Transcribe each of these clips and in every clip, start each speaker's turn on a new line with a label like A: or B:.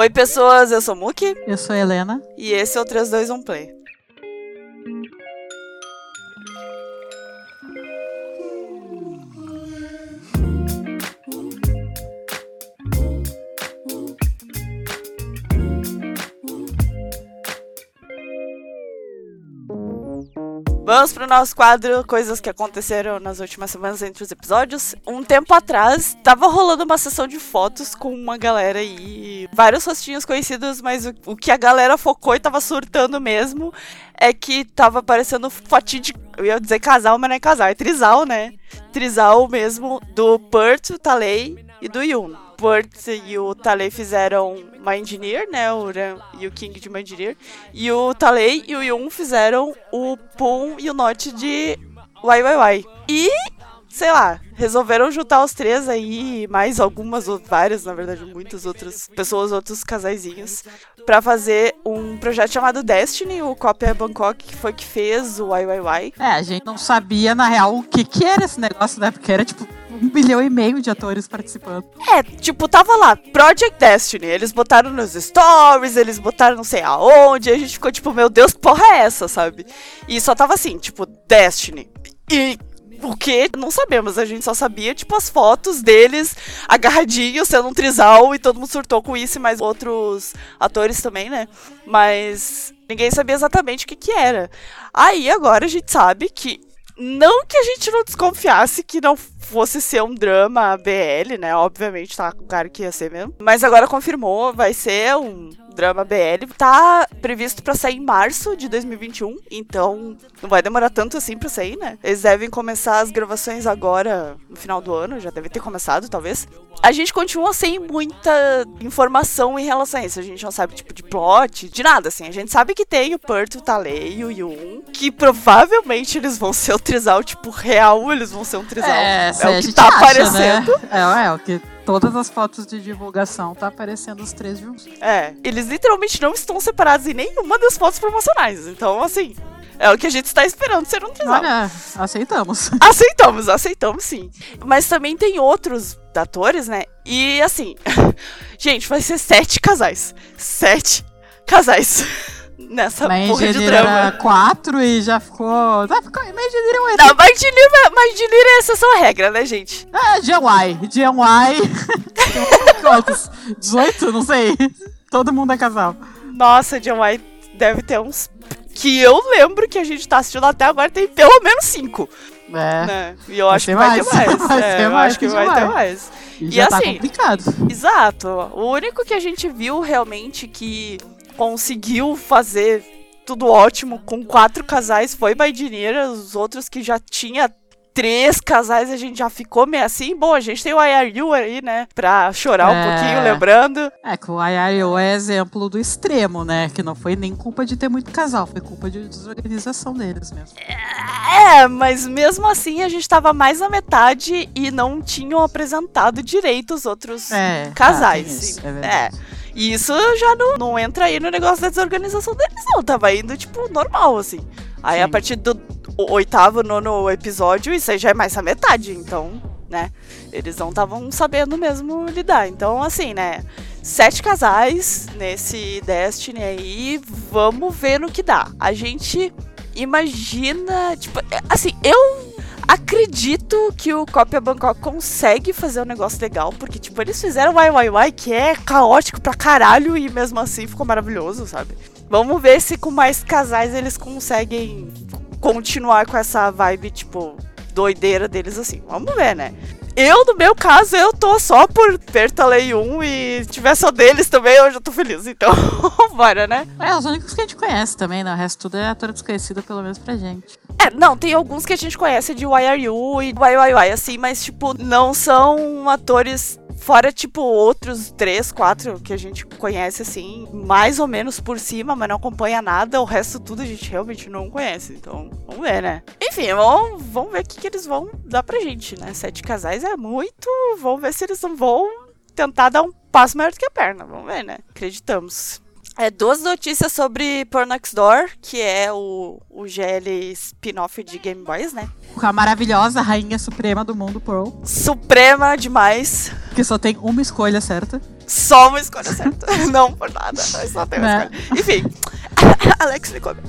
A: Oi, pessoas, eu sou Muki.
B: Eu sou a Helena.
A: E esse é o 321 Play. Vamos pro nosso quadro Coisas que aconteceram nas últimas semanas entre os episódios. Um tempo atrás, tava rolando uma sessão de fotos com uma galera aí. Vários rostinhos conhecidos, mas o, o que a galera focou e tava surtando mesmo é que tava aparecendo fotinho de. Eu ia dizer casal, mas não é casal, é trisal, né? Trisal mesmo do Pert, o Talei e do Yun. Burt e o Talei fizeram Engineer, né? O Ran e o King de Engineer. E o Talei e o Yun fizeram o Pum e o Note de YYY. E, sei lá, resolveram juntar os três aí, mais algumas, ou várias, na verdade, muitas outras pessoas, outros casaizinhos, para fazer um projeto chamado Destiny, o Cópia Bangkok, que foi que fez o YYY.
B: É, a gente não sabia, na real, o que que era esse negócio, né? Porque era, tipo, um bilhão e meio de atores participando.
A: É, tipo, tava lá, Project Destiny. Eles botaram nos stories, eles botaram não sei aonde, e a gente ficou tipo, meu Deus, porra é essa, sabe? E só tava assim, tipo, Destiny. E o que? Não sabemos, a gente só sabia, tipo, as fotos deles agarradinhos, sendo um trisal, e todo mundo surtou com isso, e mais outros atores também, né? Mas ninguém sabia exatamente o que que era. Aí agora a gente sabe que não que a gente não desconfiasse que não fosse ser um drama BL, né? Obviamente, tá com cara que ia ser mesmo. Mas agora confirmou, vai ser um drama BL. Tá previsto para sair em março de 2021, então não vai demorar tanto assim para sair, né? Eles devem começar as gravações agora no final do ano, já deve ter começado, talvez. A gente continua sem muita informação em relação a isso. A gente não sabe tipo de plot, de nada assim. A gente sabe que tem o Perto, o Talei e o Yun, que provavelmente eles vão ser o trisal tipo real, eles vão ser um trisal.
B: É,
A: é o que
B: tá
A: acha, aparecendo.
B: Né? É, é o que todas as fotos de divulgação tá aparecendo os três juntos.
A: É, eles literalmente não estão separados em nenhuma das fotos promocionais. Então, assim, é o que a gente está esperando ser um trisal.
B: Olha, aceitamos.
A: Aceitamos, aceitamos sim. Mas também tem outros atores, né? E assim, gente, vai ser sete casais. Sete casais nessa
B: Mas
A: porra de drama.
B: era quatro e já ficou. Já ficou Engineer é um
A: Não, mas Engineer é exceção à regra, né, gente?
B: É, GY. GY. Quantos? 18? Não sei. Todo mundo é casal.
A: Nossa, GY deve ter uns. Que eu lembro que a gente tá assistindo até agora tem pelo menos cinco.
B: É.
A: Né? E eu acho que vai ter mais.
B: Vai
A: é,
B: ter
A: eu
B: mais
A: acho que vai ter mais.
B: E,
A: E
B: tá
A: assim-
B: complicado.
A: Exato. O único que a gente viu realmente que conseguiu fazer tudo ótimo com quatro casais foi Baidineira. Os outros que já tinha três casais a gente já ficou meio assim. Bom, a gente tem o IRU aí, né? Pra chorar um
B: É.
A: pouquinho, lembrando.
B: É que o IRO é exemplo do extremo, né? Que não foi nem culpa de ter muito casal, foi culpa de desorganização deles mesmo.
A: É, mas mesmo assim a gente tava mais na metade e não tinham apresentado direito os outros
B: É,
A: casais.
B: tá, tem isso,
A: sim.
B: é verdade.
A: E isso já não, não entra aí no negócio da desorganização deles, não. Tava indo, tipo, normal, assim. Aí
B: Sim.
A: a partir do oitavo, nono episódio, isso aí já é mais a metade, então, né? Eles não estavam sabendo mesmo lidar. Então, assim, né? Sete casais nesse Destiny aí, vamos ver no que dá. A gente imagina, tipo, é, assim, eu acredito que o Cópia Bangkok consegue fazer um negócio legal, porque, tipo, eles fizeram o YYY, que é caótico pra caralho, e mesmo assim ficou maravilhoso, sabe? Vamos ver se com mais casais eles conseguem continuar com essa vibe, tipo, doideira deles assim. Vamos ver, né? Eu, no meu caso, eu tô só por Pertalei 1 e tiver só deles também, eu já tô feliz. Então, bora, né?
B: É, os únicos que a gente conhece também, né? O resto tudo é ator desconhecido, pelo menos pra gente.
A: É, não, tem alguns que a gente conhece de YRU e YYY, assim, mas, tipo, não são atores fora, tipo, outros três, quatro que a gente conhece, assim, mais ou menos por cima, mas não acompanha nada. O resto tudo a gente realmente não conhece. Então, vamos ver, né? Enfim, vamos, vamos ver o que, que eles vão dar pra gente, né? Sete casais é muito. Vamos ver se eles não vão tentar dar um passo maior do que a perna. Vamos ver, né? Acreditamos. É, duas notícias sobre Porn Next Door, que é o, o GL spin-off de Game Boys, né?
B: Com a maravilhosa rainha suprema do mundo, Pearl.
A: Suprema demais.
B: Que só tem uma escolha certa.
A: Só uma escolha certa. Não por nada, só tem uma
B: Né?
A: escolha. Enfim, Alex me come.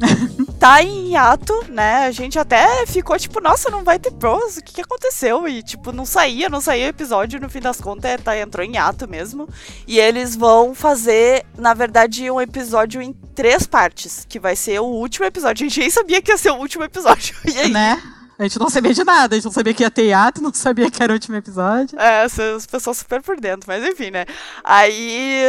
A: Tá em hiato, né? A gente até ficou tipo, nossa, não vai ter pros, o que, que aconteceu? E tipo, não saía, não saía episódio, no fim das contas, tá, entrou em hiato mesmo. E eles vão fazer, na verdade, um episódio em três partes, que vai ser o último episódio. A gente nem sabia que ia ser o último episódio. E aí?
B: Né? A gente não sabia de nada, a gente não sabia que ia ter hiato, não sabia que era o último episódio.
A: É, as pessoas super por dentro, mas enfim, né? Aí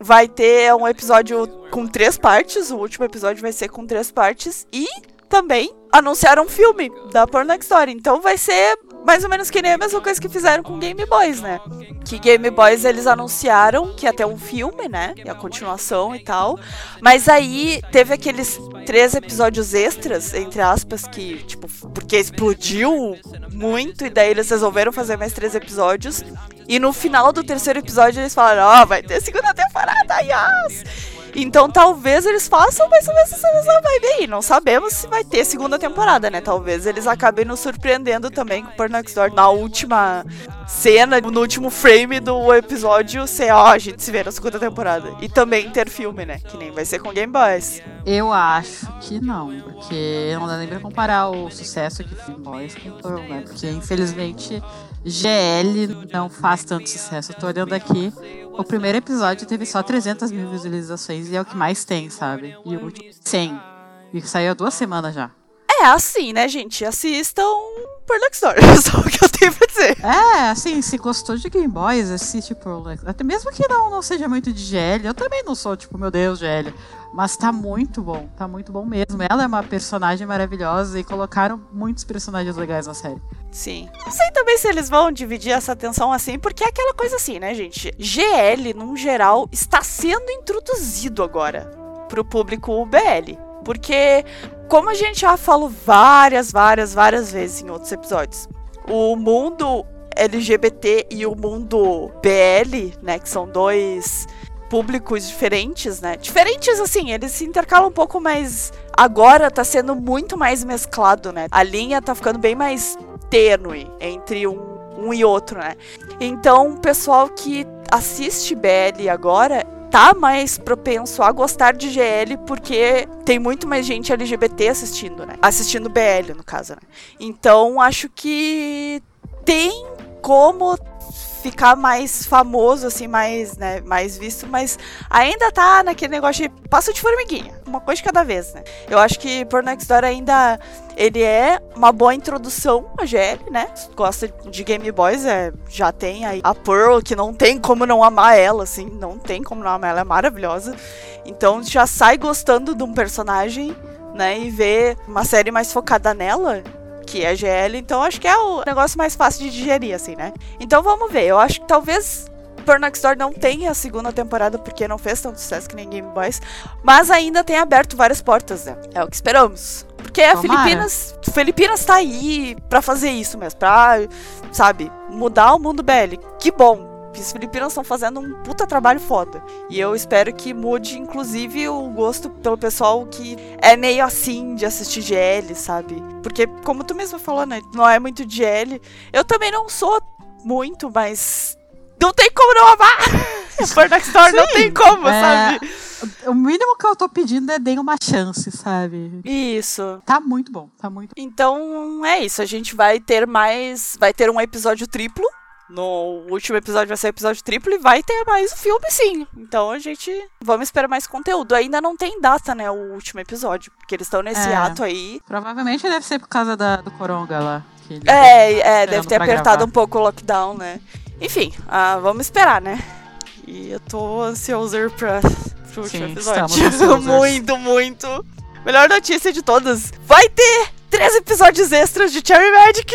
A: vai ter um episódio com três partes, o último episódio vai ser com três partes, e também anunciaram um filme da Porno Story. Então vai ser mais ou menos que nem a mesma coisa que fizeram com Game Boys, né? Que Game Boys eles anunciaram que ia ter um filme, né? E a continuação e tal. Mas aí teve aqueles três episódios extras, entre aspas, que, tipo, porque explodiu muito, e daí eles resolveram fazer mais três episódios. E no final do terceiro episódio eles falaram, ó, vai ter segunda temporada, yes! Então talvez eles façam mais ou menos essa vibe aí. Não sabemos se vai ter segunda temporada, né? Talvez eles acabem nos surpreendendo também com o Porn Next Door na última cena, no último frame do episódio ser, ó, a gente se vê na segunda temporada. E também ter filme, né? Que nem vai ser com Game Boys.
B: Eu acho que não, porque não dá nem pra comparar o sucesso que Film Boys com Pearl, né? Porque infelizmente GL não faz tanto sucesso. Eu tô olhando aqui, o primeiro episódio teve só 300 mil visualizações e é o que mais tem, sabe? E o último 100. E saiu há duas semanas já.
A: É assim, né, gente? Assistam Porn Next Door. Só o que eu tenho pra dizer.
B: É, assim, se gostou de Game Boys, assiste Pearl. Até mesmo que não, não seja muito de GL, eu também não sou, tipo, meu Deus, GL. Mas tá muito bom, tá muito bom mesmo. Ela é uma personagem maravilhosa e colocaram muitos personagens legais na série.
A: Sim. Não sei também se eles vão dividir essa atenção assim, porque é aquela coisa assim, né, gente? GL, num geral, está sendo introduzido agora pro público BL. Porque, como a gente já falou várias, várias, várias vezes em outros episódios, o mundo LGBT e o mundo BL, né, que são dois públicos diferentes, né? Diferentes assim, eles se intercalam um pouco, mas agora tá sendo muito mais mesclado, né? A linha tá ficando bem mais tênue entre um, um e outro, né? Então, o pessoal que assiste BL agora tá mais propenso a gostar de GL porque tem muito mais gente LGBT assistindo, né? Assistindo BL, no caso, né? Então, acho que tem como ficar mais famoso, assim, mais, né, mais visto, mas ainda tá naquele negócio de passo de formiguinha, uma coisa de cada vez, né? Eu acho que Porn Next Door ainda, ele é uma boa introdução a GL, né? Gosta de Game Boys, é, já tem aí a Pearl, que não tem como não amar ela, assim, não tem como não amar ela, é maravilhosa. Então já sai gostando de um personagem, né, e vê uma série mais focada nela, que é GL, então acho que é o negócio mais fácil de digerir, assim, né? Então vamos ver, eu acho que talvez Porn Next Door não tenha a segunda temporada porque não fez tanto sucesso que nem Game Boys, mas ainda tem aberto várias portas, né? É o que esperamos. Porque a
B: Tomara.
A: Filipinas, Filipinas tá aí pra fazer isso mesmo, pra, sabe, mudar o mundo BL. Que bom. As Filipinas estão fazendo um puta trabalho foda. E eu espero que mude, inclusive, o gosto pelo pessoal que é meio assim de assistir GL, sabe? Porque, como tu mesmo falou, né? Não é muito GL. Eu também não sou muito, mas. Não tem como não amar! Next Store não tem como,
B: é,
A: sabe?
B: O mínimo que eu tô pedindo é deem uma chance, sabe?
A: Isso.
B: Tá muito bom, tá muito
A: Então é isso. A gente vai ter mais. Vai ter um episódio triplo. No último episódio vai ser o episódio triplo e vai ter mais o filme, sim. Então a gente. Vamos esperar mais conteúdo. Ainda não tem data, né? O último episódio. Porque eles estão nesse
B: É.
A: ato aí.
B: Provavelmente deve ser por causa da, do Coronga lá.
A: É,
B: devem
A: é, deve ter apertado
B: gravar.
A: um pouco o lockdown, né? Enfim, ah, vamos esperar, né? E eu tô ansioso pra pro último
B: Sim,
A: episódio.
B: estamos ansiosos.
A: muito, muito. Melhor notícia de todas. Vai ter três episódios extras de Cherry Magic.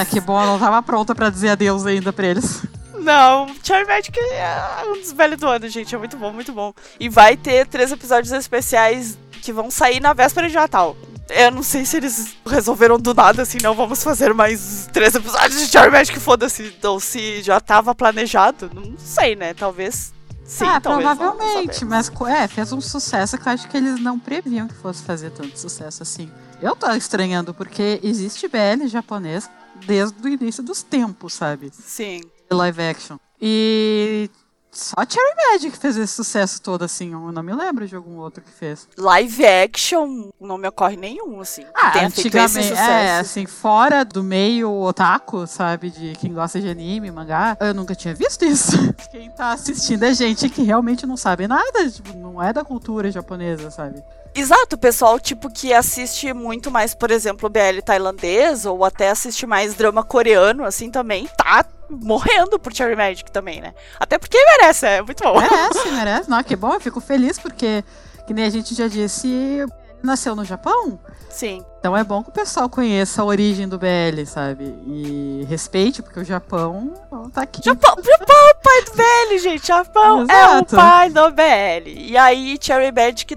B: É, que bom, eu não tava pronta pra dizer adeus ainda pra eles.
A: Não, Cherry Magic é um dos velhos do ano, gente. É muito bom, muito bom. E vai ter três episódios especiais que vão sair na véspera de Natal. Eu não sei se eles resolveram do nada, assim, não vamos fazer mais três episódios de Cherry Magic, foda-se. Ou se já tava planejado. Não sei, né? Talvez sim,
B: ah, provavelmente, mas é, fez um sucesso que eu acho que eles não previam que fosse fazer tanto sucesso assim. Eu tô estranhando, porque existe BL japonês desde o início dos tempos, sabe?
A: Sim.
B: Live action. E só Cherry Magic fez esse sucesso todo, assim. Eu não me lembro de algum outro que fez.
A: Live action, não me ocorre nenhum, assim.
B: Ah,
A: esse
B: antigamente, é, assim, fora do meio otaku, sabe, de quem gosta de anime, mangá, eu nunca tinha visto isso. Quem tá assistindo é gente que realmente não sabe nada, tipo, não é da cultura japonesa, sabe?
A: Exato, o pessoal, tipo, que assiste muito mais, por exemplo, BL tailandês, ou até assiste mais drama coreano, assim, também, tá morrendo por Cherry Magic também, né? Até porque merece, é muito bom.
B: Merece, merece. Não, que bom, eu fico feliz porque, que nem a gente já disse, nasceu no Japão.
A: Sim.
B: Então é bom que o pessoal conheça a origem do BL, sabe? E respeite, porque o Japão tá aqui.
A: Japão, Japão é o pai do BL, gente. Japão é o
B: Exato.
A: pai do BL. E aí, Cherry Magic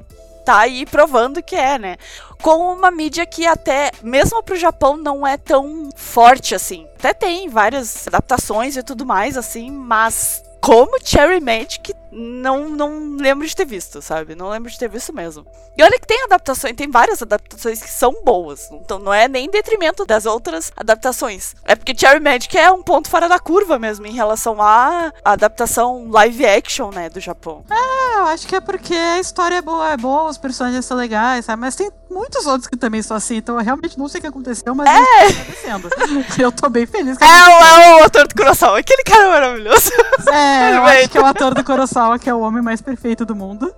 A: tá aí provando que é, né? Com uma mídia que até, mesmo pro Japão, não é tão forte assim. Até tem várias adaptações e tudo mais, assim, mas como Cherry Magic, não, não lembro de ter visto, sabe? Não lembro de ter visto mesmo. E olha que tem adaptações, tem várias adaptações que são boas. Então não é nem em detrimento das outras adaptações. É porque Cherry Magic é um ponto fora da curva mesmo em relação à adaptação live action, né, do Japão.
B: É, eu acho que é porque a história é boa, é boa, os personagens são legais, sabe? Mas tem muitos outros que também são assim, então eu realmente não sei o que aconteceu, mas é. acontecendo. eu tô bem feliz que
A: É, o- é o ator do coração, aquele cara é maravilhoso.
B: É, eu acho que é o ator do Kurosawa, que é o homem mais perfeito do mundo.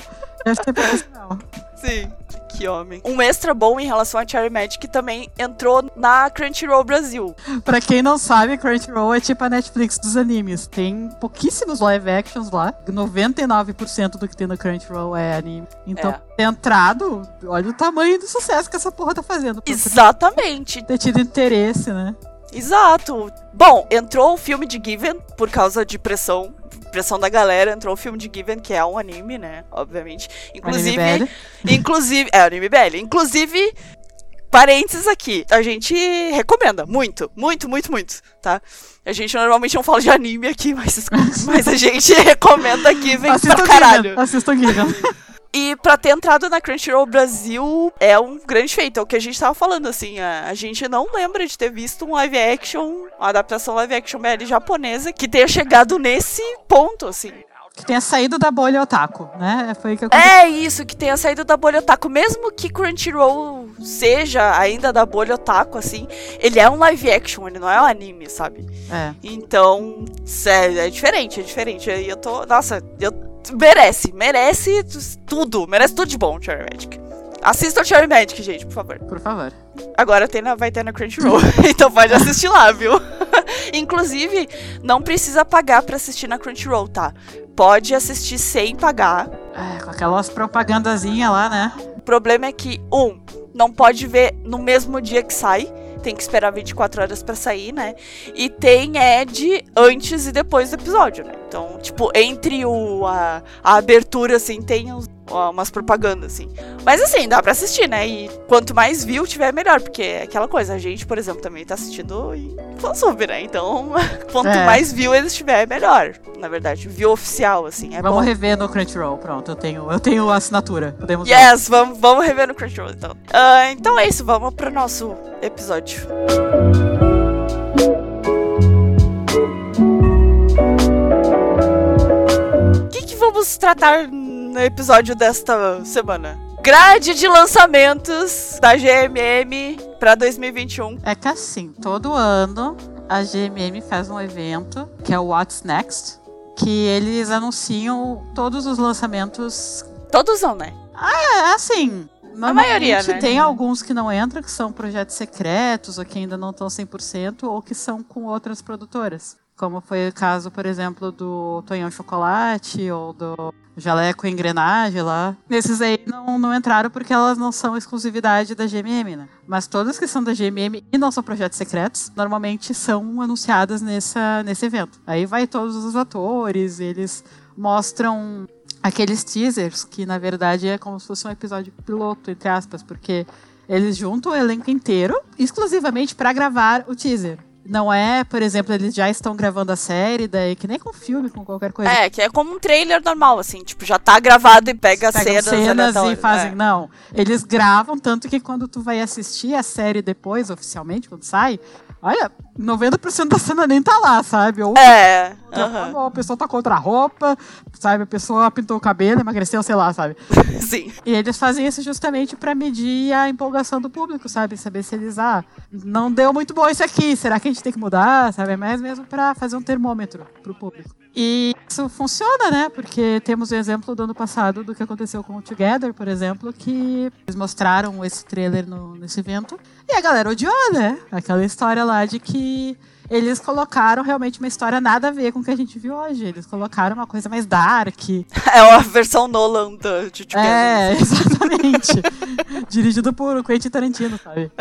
B: Deve ser profissional.
A: Sim. Que homem. Um extra bom em relação a Cherry Magic também entrou na Crunchyroll Brasil.
B: Pra quem não sabe, Crunchyroll é tipo a Netflix dos animes. Tem pouquíssimos live actions lá. 99% do que tem no Crunchyroll é anime. Então,
A: É.
B: ter entrado, olha o tamanho do sucesso que essa porra tá fazendo.
A: Exatamente.
B: ter tido interesse, né?
A: Exato. Bom, entrou o filme de Given por causa de pressão. Pressão da galera, entrou o filme de Given, que é um anime, né? Obviamente. Inclusive.
B: Anime
A: Inclusive. É, anime BL. Inclusive. Parênteses aqui, a gente recomenda muito, muito, muito, muito, tá? A gente normalmente não fala de anime aqui, mas, mas a gente recomenda Given
B: Assista
A: pra
B: o
A: caralho.
B: Gigan. Assista o Gigan.
A: E pra ter entrado na Crunchyroll Brasil é um grande feito, é o que a gente tava falando, assim. A, a gente não lembra de ter visto um live action, uma adaptação live action BL japonesa que tenha chegado nesse ponto, assim.
B: que tenha saído da bolha otaku, né? Foi o que aconteceu.
A: É isso, que tenha saído da bolha otaku. Mesmo que Crunchyroll seja ainda da bolha otaku, assim, ele é um live action, ele não é um anime, sabe?
B: É.
A: Então, sério, é diferente, é diferente. Eu tô. Nossa, eu. Merece, merece tudo, merece tudo de bom, Cherry Magic. Assista o Cherry Magic, gente, por favor.
B: Por favor.
A: Agora tem na, vai ter na Crunchyroll, então pode assistir lá, viu? Inclusive, não precisa pagar pra assistir na Crunchyroll, tá? Pode assistir sem pagar.
B: É, com aquelas propagandazinhas lá, né?
A: O problema é que, um, não pode ver no mesmo dia que sai. Tem que esperar 24 horas pra sair, né? E tem Ed antes e depois do episódio, né? Então, tipo, entre o, a, a abertura, assim, tem uns- umas propagandas, assim. Mas assim, dá pra assistir, né? E quanto mais view tiver, melhor. Porque é aquela coisa, a gente, por exemplo, também tá assistindo em fansub, né? Então, quanto
B: É.
A: mais view eles tiver, melhor. Na verdade, view oficial, assim, é
B: Vamos
A: bom.
B: rever no Crunchyroll. Pronto, eu tenho, eu tenho a assinatura. Podemos ver.
A: Yes, vamos, vamos rever no Crunchyroll, então. Ah, então é isso, vamos pro nosso episódio. O que, que vamos tratar no episódio desta semana? Grade de lançamentos da GMM pra 2021.
B: É que assim, todo ano a GMM faz um evento que é o What's Next, que eles anunciam todos os lançamentos.
A: Todos não, né?
B: É assim. normalmente
A: maioria, né?
B: Tem alguns que não entram, que são projetos secretos, ou que ainda não estão 100%, ou que são com outras produtoras. Como foi o caso, por exemplo, do Tonhão Chocolate, ou do Jaleco Engrenagem lá. Esses aí não, não entraram porque elas não são exclusividade da GMM, né? Mas todas que são da GMM e não são projetos secretos, normalmente são anunciadas nessa, nesse evento. Aí vai todos os atores, eles mostram aqueles teasers que na verdade é como se fosse um episódio piloto, entre aspas, porque eles juntam o elenco inteiro exclusivamente para gravar o teaser. Não é, por exemplo, eles já estão gravando a série, daí que nem com filme, com qualquer coisa.
A: É, que é como um trailer normal, assim, tipo, já tá gravado e pega cenas,
B: cenas e
A: aleatórias.
B: fazem.
A: É.
B: Não. Eles gravam, tanto que quando tu vai assistir a série depois, oficialmente, quando sai, olha, 90% da cena nem tá lá, sabe? Ou
A: É.
B: a pessoa tá contra a roupa, sabe? A pessoa pintou o cabelo, emagreceu, sei lá, sabe?
A: Sim.
B: E eles fazem isso justamente pra medir a empolgação do público, sabe? Saber se eles, ah, não deu muito bom isso aqui, será que a gente tem que mudar, sabe? É mais mesmo pra fazer um termômetro pro público. E isso funciona, né? Porque temos o exemplo do ano passado do que aconteceu com o Together, por exemplo, que eles mostraram esse trailer no, nesse evento e a galera odiou, né? Aquela história lá de que eles colocaram realmente uma história nada a ver com o que a gente viu hoje. Eles colocaram uma coisa mais dark,
A: É a versão Nolan do de Together.
B: é, exatamente. Dirigido por Quentin Tarantino, sabe?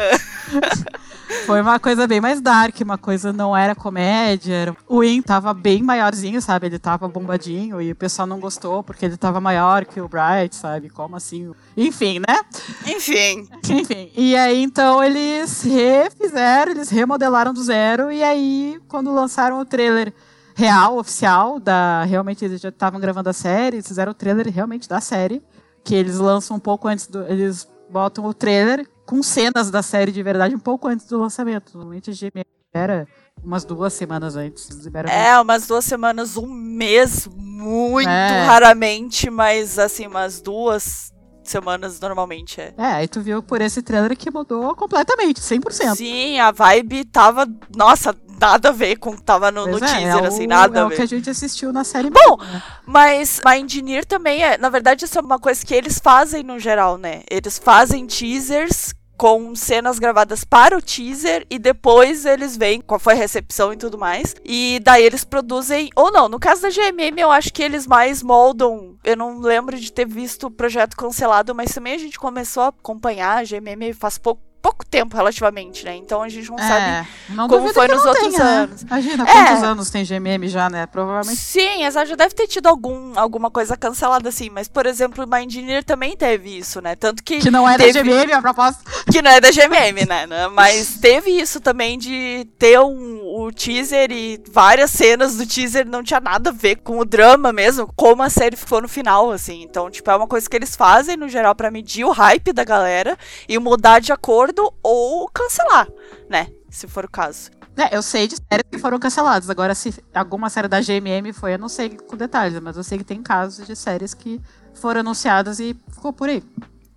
B: Foi uma coisa bem mais dark, uma coisa não era comédia. era- O In tava bem maiorzinho, sabe? Ele tava bombadinho e o pessoal não gostou porque ele tava maior que o Bright, sabe? Como assim? Enfim, né?
A: Enfim.
B: Enfim. E aí, então, eles refizeram, eles remodelaram do zero. E aí, quando lançaram o trailer real, oficial, da. Realmente eles já estavam gravando a série, eles fizeram o trailer realmente da série. Que eles lançam um pouco antes do. Eles botam o trailer com cenas da série de verdade um pouco antes do lançamento. Normalmente a GM era umas duas semanas antes.
A: É, umas duas semanas, um mês, muito
B: É.
A: raramente, mas assim, umas duas semanas normalmente é.
B: É, aí tu viu por esse trailer que mudou completamente, 100%.
A: Sim, a vibe tava. Nossa, nada a ver com o que tava no, no
B: é,
A: teaser,
B: é
A: assim,
B: o-
A: nada
B: é
A: a
B: o
A: ver.
B: que a gente assistiu na série.
A: Bom,
B: mesmo, né?
A: Mas a Engineer também é. Na verdade, isso é uma coisa que eles fazem no geral, né? Eles fazem teasers com cenas gravadas para o teaser e depois eles veem qual foi a recepção e tudo mais. E daí eles produzem. Ou não, no caso da GMM, eu acho que eles mais moldam. Eu não lembro de ter visto o projeto cancelado, mas também a gente começou a acompanhar a GMM faz pouco. Pouco tempo, relativamente, né? Então a gente não sabe
B: É, não
A: como foi nos outros
B: tenha, né?
A: anos.
B: Imagina,
A: É.
B: quantos anos tem GMM já, né? Provavelmente.
A: Sim, exato, já deve ter tido algum, alguma coisa cancelada assim, mas por exemplo, o Engineer também teve isso, né? Tanto que,
B: Que não é
A: teve-
B: da GMM, a propósito.
A: que não é da GMM, né? né? Mas teve isso também de ter um, o teaser e várias cenas do teaser não tinha nada a ver com o drama mesmo, como a série ficou no final, assim. Então, tipo, é uma coisa que eles fazem no geral pra medir o hype da galera e mudar de acordo ou cancelar, né? Se for o caso.
B: É, eu sei de séries que foram canceladas. Agora, se alguma série da GMM foi, eu não sei com detalhes, mas eu sei que tem casos de séries que foram anunciadas e ficou por aí.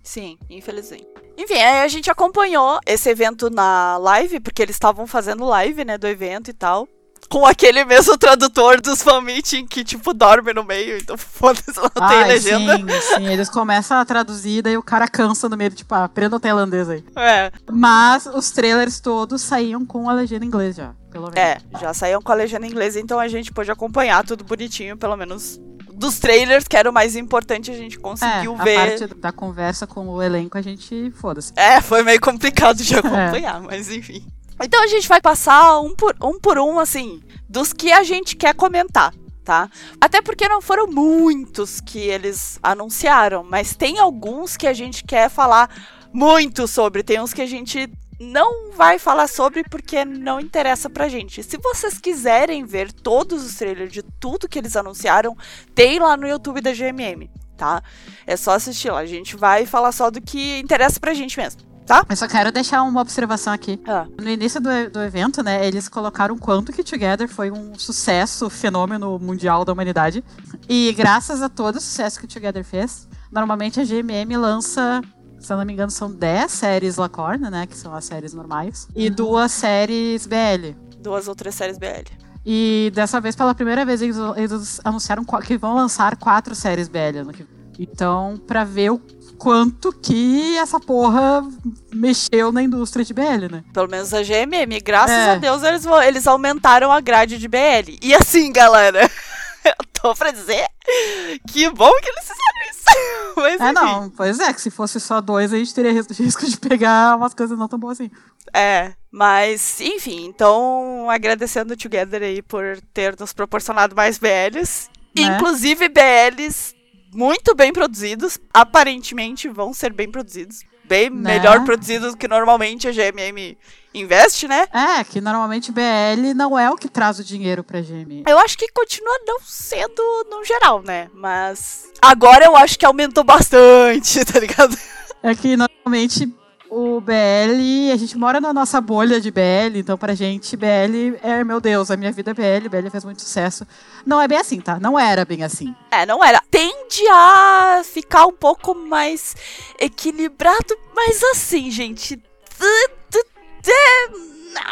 A: Sim, infelizmente. Enfim, aí a gente acompanhou esse evento na live, porque eles estavam fazendo live, né, do evento e tal. Com aquele mesmo tradutor dos fan meeting que, tipo, dorme no meio, então foda-se, não tem
B: Ai,
A: legenda.
B: Sim, sim, eles começam a traduzir, daí o cara cansa no meio, tipo, ah, aprenda o tailandês aí.
A: É,
B: Mas os trailers todos saíam com a legenda em inglês já, pelo menos.
A: é, já saíam com a legenda em inglês, então a gente pôde acompanhar tudo bonitinho, pelo menos dos trailers, que era o mais importante, a gente conseguiu
B: É, a
A: ver.
B: parte da conversa com o elenco, a gente foda-se.
A: É, foi meio complicado de acompanhar, mas enfim. Então a gente vai passar um por, um por um, assim, dos que a gente quer comentar, tá? Até porque não foram muitos que eles anunciaram, mas tem alguns que a gente quer falar muito sobre. Tem uns que a gente não vai falar sobre porque não interessa pra gente. Se vocês quiserem ver todos os trailers de tudo que eles anunciaram, tem lá no YouTube da GMM, tá? É só assistir lá. A gente vai falar só do que interessa pra gente mesmo, tá?
B: Eu só quero deixar uma observação aqui.
A: Ah.
B: No início do, do evento, né, eles colocaram quanto que Together foi um sucesso, fenômeno mundial da humanidade. E graças a todo o sucesso que Together fez, normalmente a GMM lança, se eu não me engano, são 10 séries Lacorna, né, que são as séries normais, e duas séries BL.
A: Duas ou três séries BL.
B: E dessa vez, pela primeira vez, eles, eles anunciaram que vão lançar quatro séries BL. Então, pra ver o quanto que essa porra mexeu na indústria de BL, né?
A: Pelo menos a GMM. Graças
B: É.
A: a Deus eles, eles aumentaram a grade de BL. E assim, galera, eu tô pra dizer que bom que eles fizeram isso. Mas,
B: É,
A: enfim,
B: não, pois é, que se fosse só dois, a gente teria ris- risco de pegar umas coisas não tão boas assim.
A: É, mas, enfim, então agradecendo o Together aí por ter nos proporcionado mais BLs.
B: Né?
A: Inclusive BLs muito bem produzidos. Aparentemente vão ser bem produzidos. Bem
B: Né?
A: melhor produzidos do que normalmente a GMM investe, né?
B: É, que normalmente BL não é o que traz o dinheiro pra GM.
A: Eu acho que continua não sendo no geral, né? Mas agora eu acho que aumentou bastante, tá ligado?
B: É que normalmente o BL, a gente mora na nossa bolha de BL, então pra gente, BL é, meu Deus, a minha vida é BL, BL fez muito sucesso. Não é bem assim, tá? Não era bem assim.
A: É, não era. Tende a ficar um pouco mais equilibrado, mas assim, gente.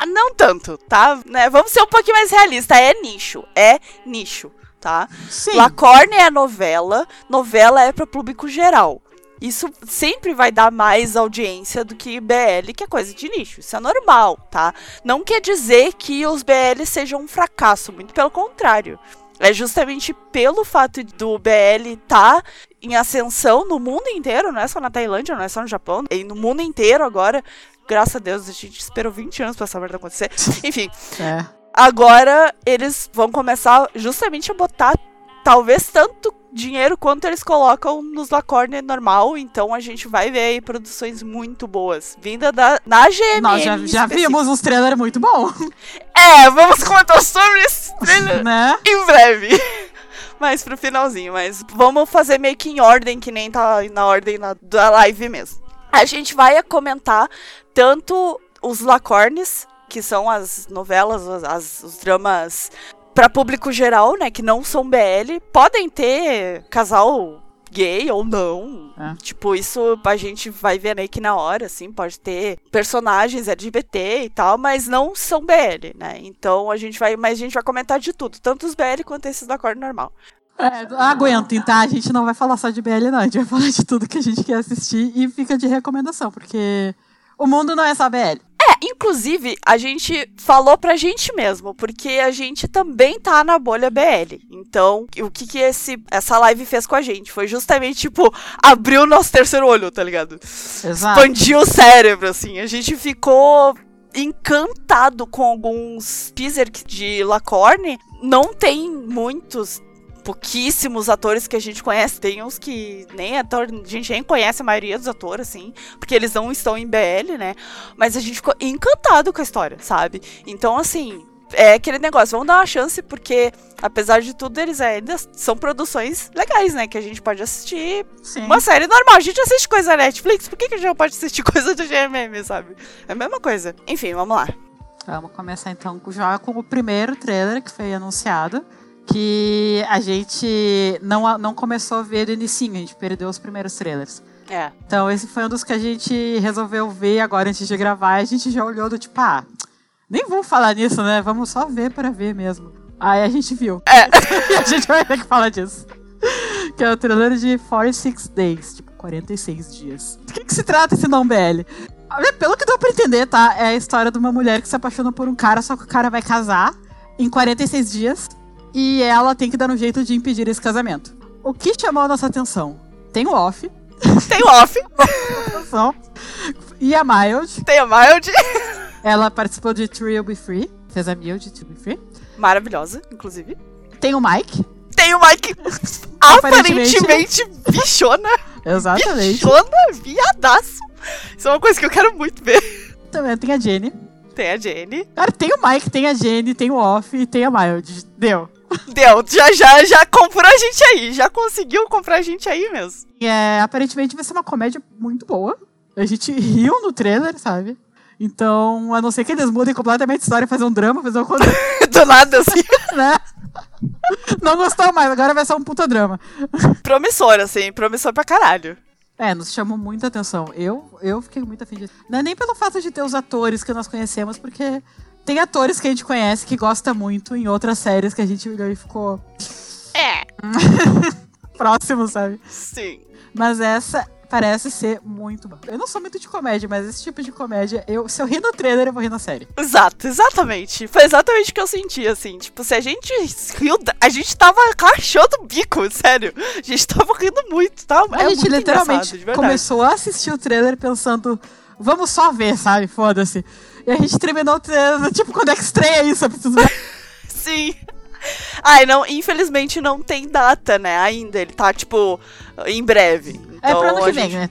A: Não tanto, tá? Né? Vamos ser um pouquinho mais realistas. É nicho. É nicho, tá?
B: Sim.
A: Lacorne é novela, novela é para público geral. Isso sempre vai dar mais audiência do que BL, que é coisa de nicho. Isso é normal, tá? Não quer dizer que os BL sejam um fracasso, muito pelo contrário. É justamente pelo fato do BL estar tá em ascensão no mundo inteiro, não é só na Tailândia, não é só no Japão, e no mundo inteiro agora. Graças a Deus, a gente esperou 20 anos pra essa merda acontecer. Enfim.
B: É.
A: Agora eles vão começar justamente a botar talvez tanto dinheiro quanto eles colocam nos Lacorne normal, então a gente vai ver aí produções muito boas. Vinda da na GMM.
B: Nós já, já vimos uns trailers muito bons.
A: É, vamos comentar sobre esse trailer
B: né?
A: em breve. Mais pro finalzinho, mas vamos fazer meio que em ordem, que nem tá na ordem na, da live mesmo. A gente vai comentar tanto os Lacornes, que são as novelas, as, os dramas para público geral, né, que não são BL, podem ter casal gay ou não.
B: É.
A: Tipo, isso a gente vai ver meio que na hora, assim, pode ter personagens LGBT e tal, mas não são BL, né? Então a gente vai, mas a gente vai comentar de tudo, tanto os BL quanto esses da cor normal.
B: É, aguentem, tá? A gente não vai falar só de BL, não. A gente vai falar de tudo que a gente quer assistir e fica de recomendação, porque o mundo não é só BL.
A: É, inclusive, a gente falou pra gente mesmo, porque a gente também tá na bolha BL. Então, o que que esse, essa live fez com a gente? Foi justamente, tipo, abrir o nosso terceiro olho, tá ligado?
B: Exato.
A: Expandir o cérebro, assim. A gente ficou encantado com alguns teasers de Lacorne. Não tem muitos pouquíssimos atores que a gente conhece. Tem uns que nem ator, a gente nem conhece a maioria dos atores, assim, porque eles não estão em BL, né? Mas a gente ficou encantado com a história, sabe? Então, assim, é aquele negócio, vamos dar uma chance, porque apesar de tudo, eles ainda são produções legais, né? Que a gente pode assistir
B: Sim.
A: uma série normal. A gente assiste coisa da Netflix, por que, que a gente não pode assistir coisa do GMM, sabe? É a mesma coisa. Enfim, vamos lá.
B: Vamos começar então já com o primeiro trailer que foi anunciado. Que a gente não, não começou a ver do início, a gente perdeu os primeiros trailers.
A: É.
B: Então esse foi um dos que a gente resolveu ver agora antes de gravar. A gente já olhou do tipo, ah, nem vou falar nisso, né? Vamos só ver para ver mesmo. Aí a gente viu.
A: É.
B: a gente vai ter que falar disso. Que é o trailer de 46 Days, tipo, 46 dias. Do que, que se trata esse não BL? Pelo que deu pra entender, tá? É a história de uma mulher que se apaixona por um cara, só que o cara vai casar em 46 dias e ela tem que dar um jeito de impedir esse casamento. O que chamou a nossa atenção? Tem o off,
A: Tem o off,
B: e a Mild.
A: tem a Mild.
B: Ela participou de Trio Be Free, fez a Mild de Trio Be Free.
A: Maravilhosa, inclusive.
B: Tem o Mike,
A: Tem o Mike
B: Aparentemente.
A: aparentemente bichona.
B: exatamente.
A: Bichona, viadaço. Isso é uma coisa que eu quero muito ver.
B: Também tem a Jenny.
A: Tem a Jenny.
B: Cara, tem o Mike, tem a Jenny, tem o Off e tem a Mild. Deu.
A: Deu, já, já, já comprou a gente aí. Já conseguiu comprar a gente aí mesmo.
B: E é, aparentemente vai ser uma comédia muito boa. A gente riu no trailer, sabe? Então, a não ser que eles mudem completamente a história, fazer um drama, fazer uma coisa,
A: Do nada, assim.
B: né? Não gostou mais, agora vai ser um puta drama.
A: Promissor, assim. Promissor pra caralho.
B: É, nos chamou muita atenção. Eu, eu fiquei muito afim de. Não é nem pelo fato de ter os atores que nós conhecemos, porque tem atores que a gente conhece que gosta muito em outras séries que a gente olhou e ficou
A: É,
B: próximo, sabe?
A: sim.
B: Mas essa parece ser muito boa. Eu não sou muito de comédia, mas esse tipo de comédia, eu, se eu rir no trailer, eu vou rir na série.
A: Exato, exatamente. Foi exatamente o que eu senti, assim. Tipo, se a gente riu. A gente tava rachando o bico, sério. A gente tava rindo muito, tá?
B: A
A: É
B: gente
A: muito engraçado,
B: literalmente começou a assistir o trailer pensando, vamos só ver, sabe? Foda-se. E a gente terminou tipo, quando é que estreia isso? Eu preciso ver.
A: Sim. Ai, não, infelizmente não tem data, né, ainda. Ele tá, tipo, em breve.
B: É
A: Então,
B: pro ano
A: a
B: que vem,
A: gente-
B: né?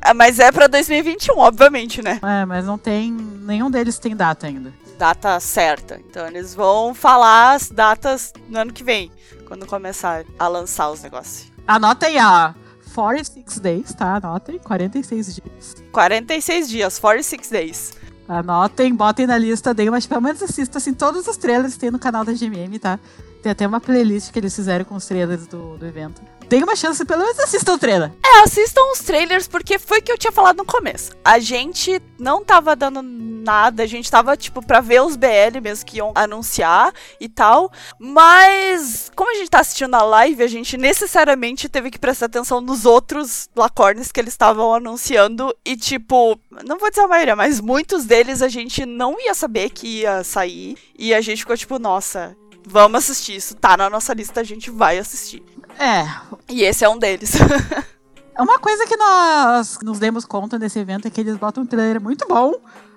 A: É, Mas é pra 2021, obviamente, né?
B: É, mas não tem. Nenhum deles tem data ainda.
A: Data certa. Então eles vão falar as datas no ano que vem, quando começar a lançar os negócios.
B: Anota aí, ó. 46 days, tá? Anotem, 46 dias.
A: 46 dias, 46 days.
B: Anotem, botem na lista, deem, mas pelo menos assista assim, todos os trailers que tem no canal da GMM, tá? Tem até uma playlist que eles fizeram com os trailers do, do evento. Tem uma chance, pelo menos assistam o trailer.
A: É, assistam os trailers, porque foi o que eu tinha falado no começo. A gente não tava dando nada, a gente tava, tipo, pra ver os BL mesmo que iam anunciar e tal. Mas, como a gente tá assistindo a live, a gente necessariamente teve que prestar atenção nos outros lacornes que eles estavam anunciando. E, tipo, não vou dizer a maioria, mas muitos deles a gente não ia saber que ia sair. E a gente ficou tipo, nossa, vamos assistir isso, tá na nossa lista, a gente vai assistir.
B: É.
A: E esse é um deles.
B: Uma coisa que nós nos demos conta nesse evento é que eles botam um trailer muito bom,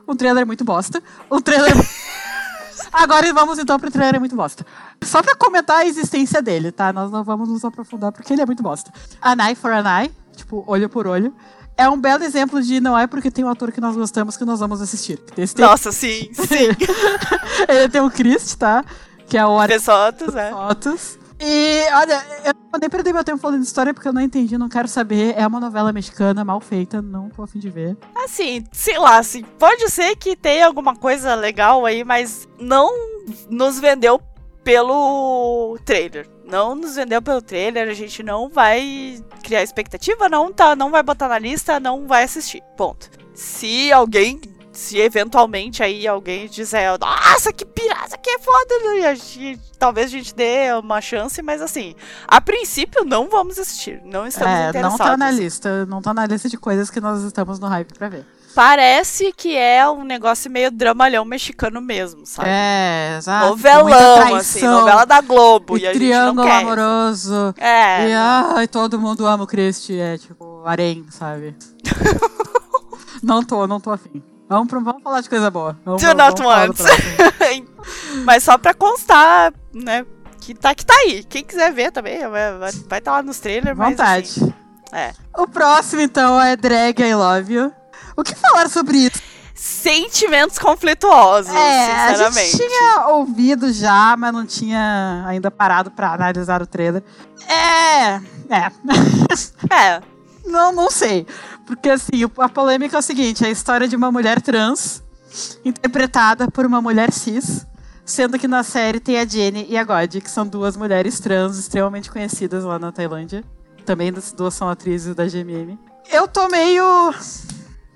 B: um trailer muito bosta, um trailer. Agora vamos então pro trailer muito bosta. Só pra comentar a existência dele, tá? Nós não vamos nos aprofundar porque ele é muito bosta. An eye for an eye, tipo, olho por olho. É um belo exemplo de não é porque tem um ator que nós gostamos que nós vamos assistir.
A: Esse tem... Nossa, sim, sim.
B: ele tem o Christ, tá? Que é o
A: Ari... Fotos, é.
B: Fotos. E, olha, eu nem perdi meu tempo falando de história porque eu não entendi, não quero saber. É uma novela mexicana mal feita, não tô afim de ver.
A: Assim, sei lá, assim, pode ser que tenha alguma coisa legal aí, mas não nos vendeu pelo trailer. Não nos vendeu pelo trailer, a gente não vai criar expectativa, não tá, não vai botar na lista, não vai assistir. Ponto. Se alguém se eventualmente aí alguém disser, nossa, que pirata, que é foda, né? a gente, talvez a gente dê uma chance, mas assim, a princípio não vamos assistir, não estamos é, interessados.
B: Não tá na lista, não tá na lista de coisas que nós estamos no hype pra ver.
A: Parece que é um negócio meio dramalhão mexicano mesmo, sabe?
B: É, exato.
A: Novelão, assim, novela da Globo.
B: E,
A: e a
B: triângulo
A: gente não quer,
B: amoroso.
A: É.
B: E ai, todo mundo ama o Christie, é tipo, harém, sabe? não tô, não tô afim. Vamos, vamos falar de coisa boa. Vamos,
A: Do not want. Mas só pra constar, né? Que tá, que tá aí. Quem quiser ver também, vai estar tá lá nos trailers.
B: Vontade.
A: Mas, assim, é.
B: O próximo, então, é Drag I Love You. O que falar sobre isso?
A: Sentimentos conflituosos, é, sinceramente.
B: A gente tinha ouvido já, mas não tinha ainda parado pra analisar o trailer. É. É.
A: É.
B: Não, não sei. Porque, assim, a polêmica é o seguinte: é a história de uma mulher trans interpretada por uma mulher cis. Sendo que na série tem a Jenny e a God, que são duas mulheres trans extremamente conhecidas lá na Tailândia. Também as duas são atrizes da GMM. Eu tô meio.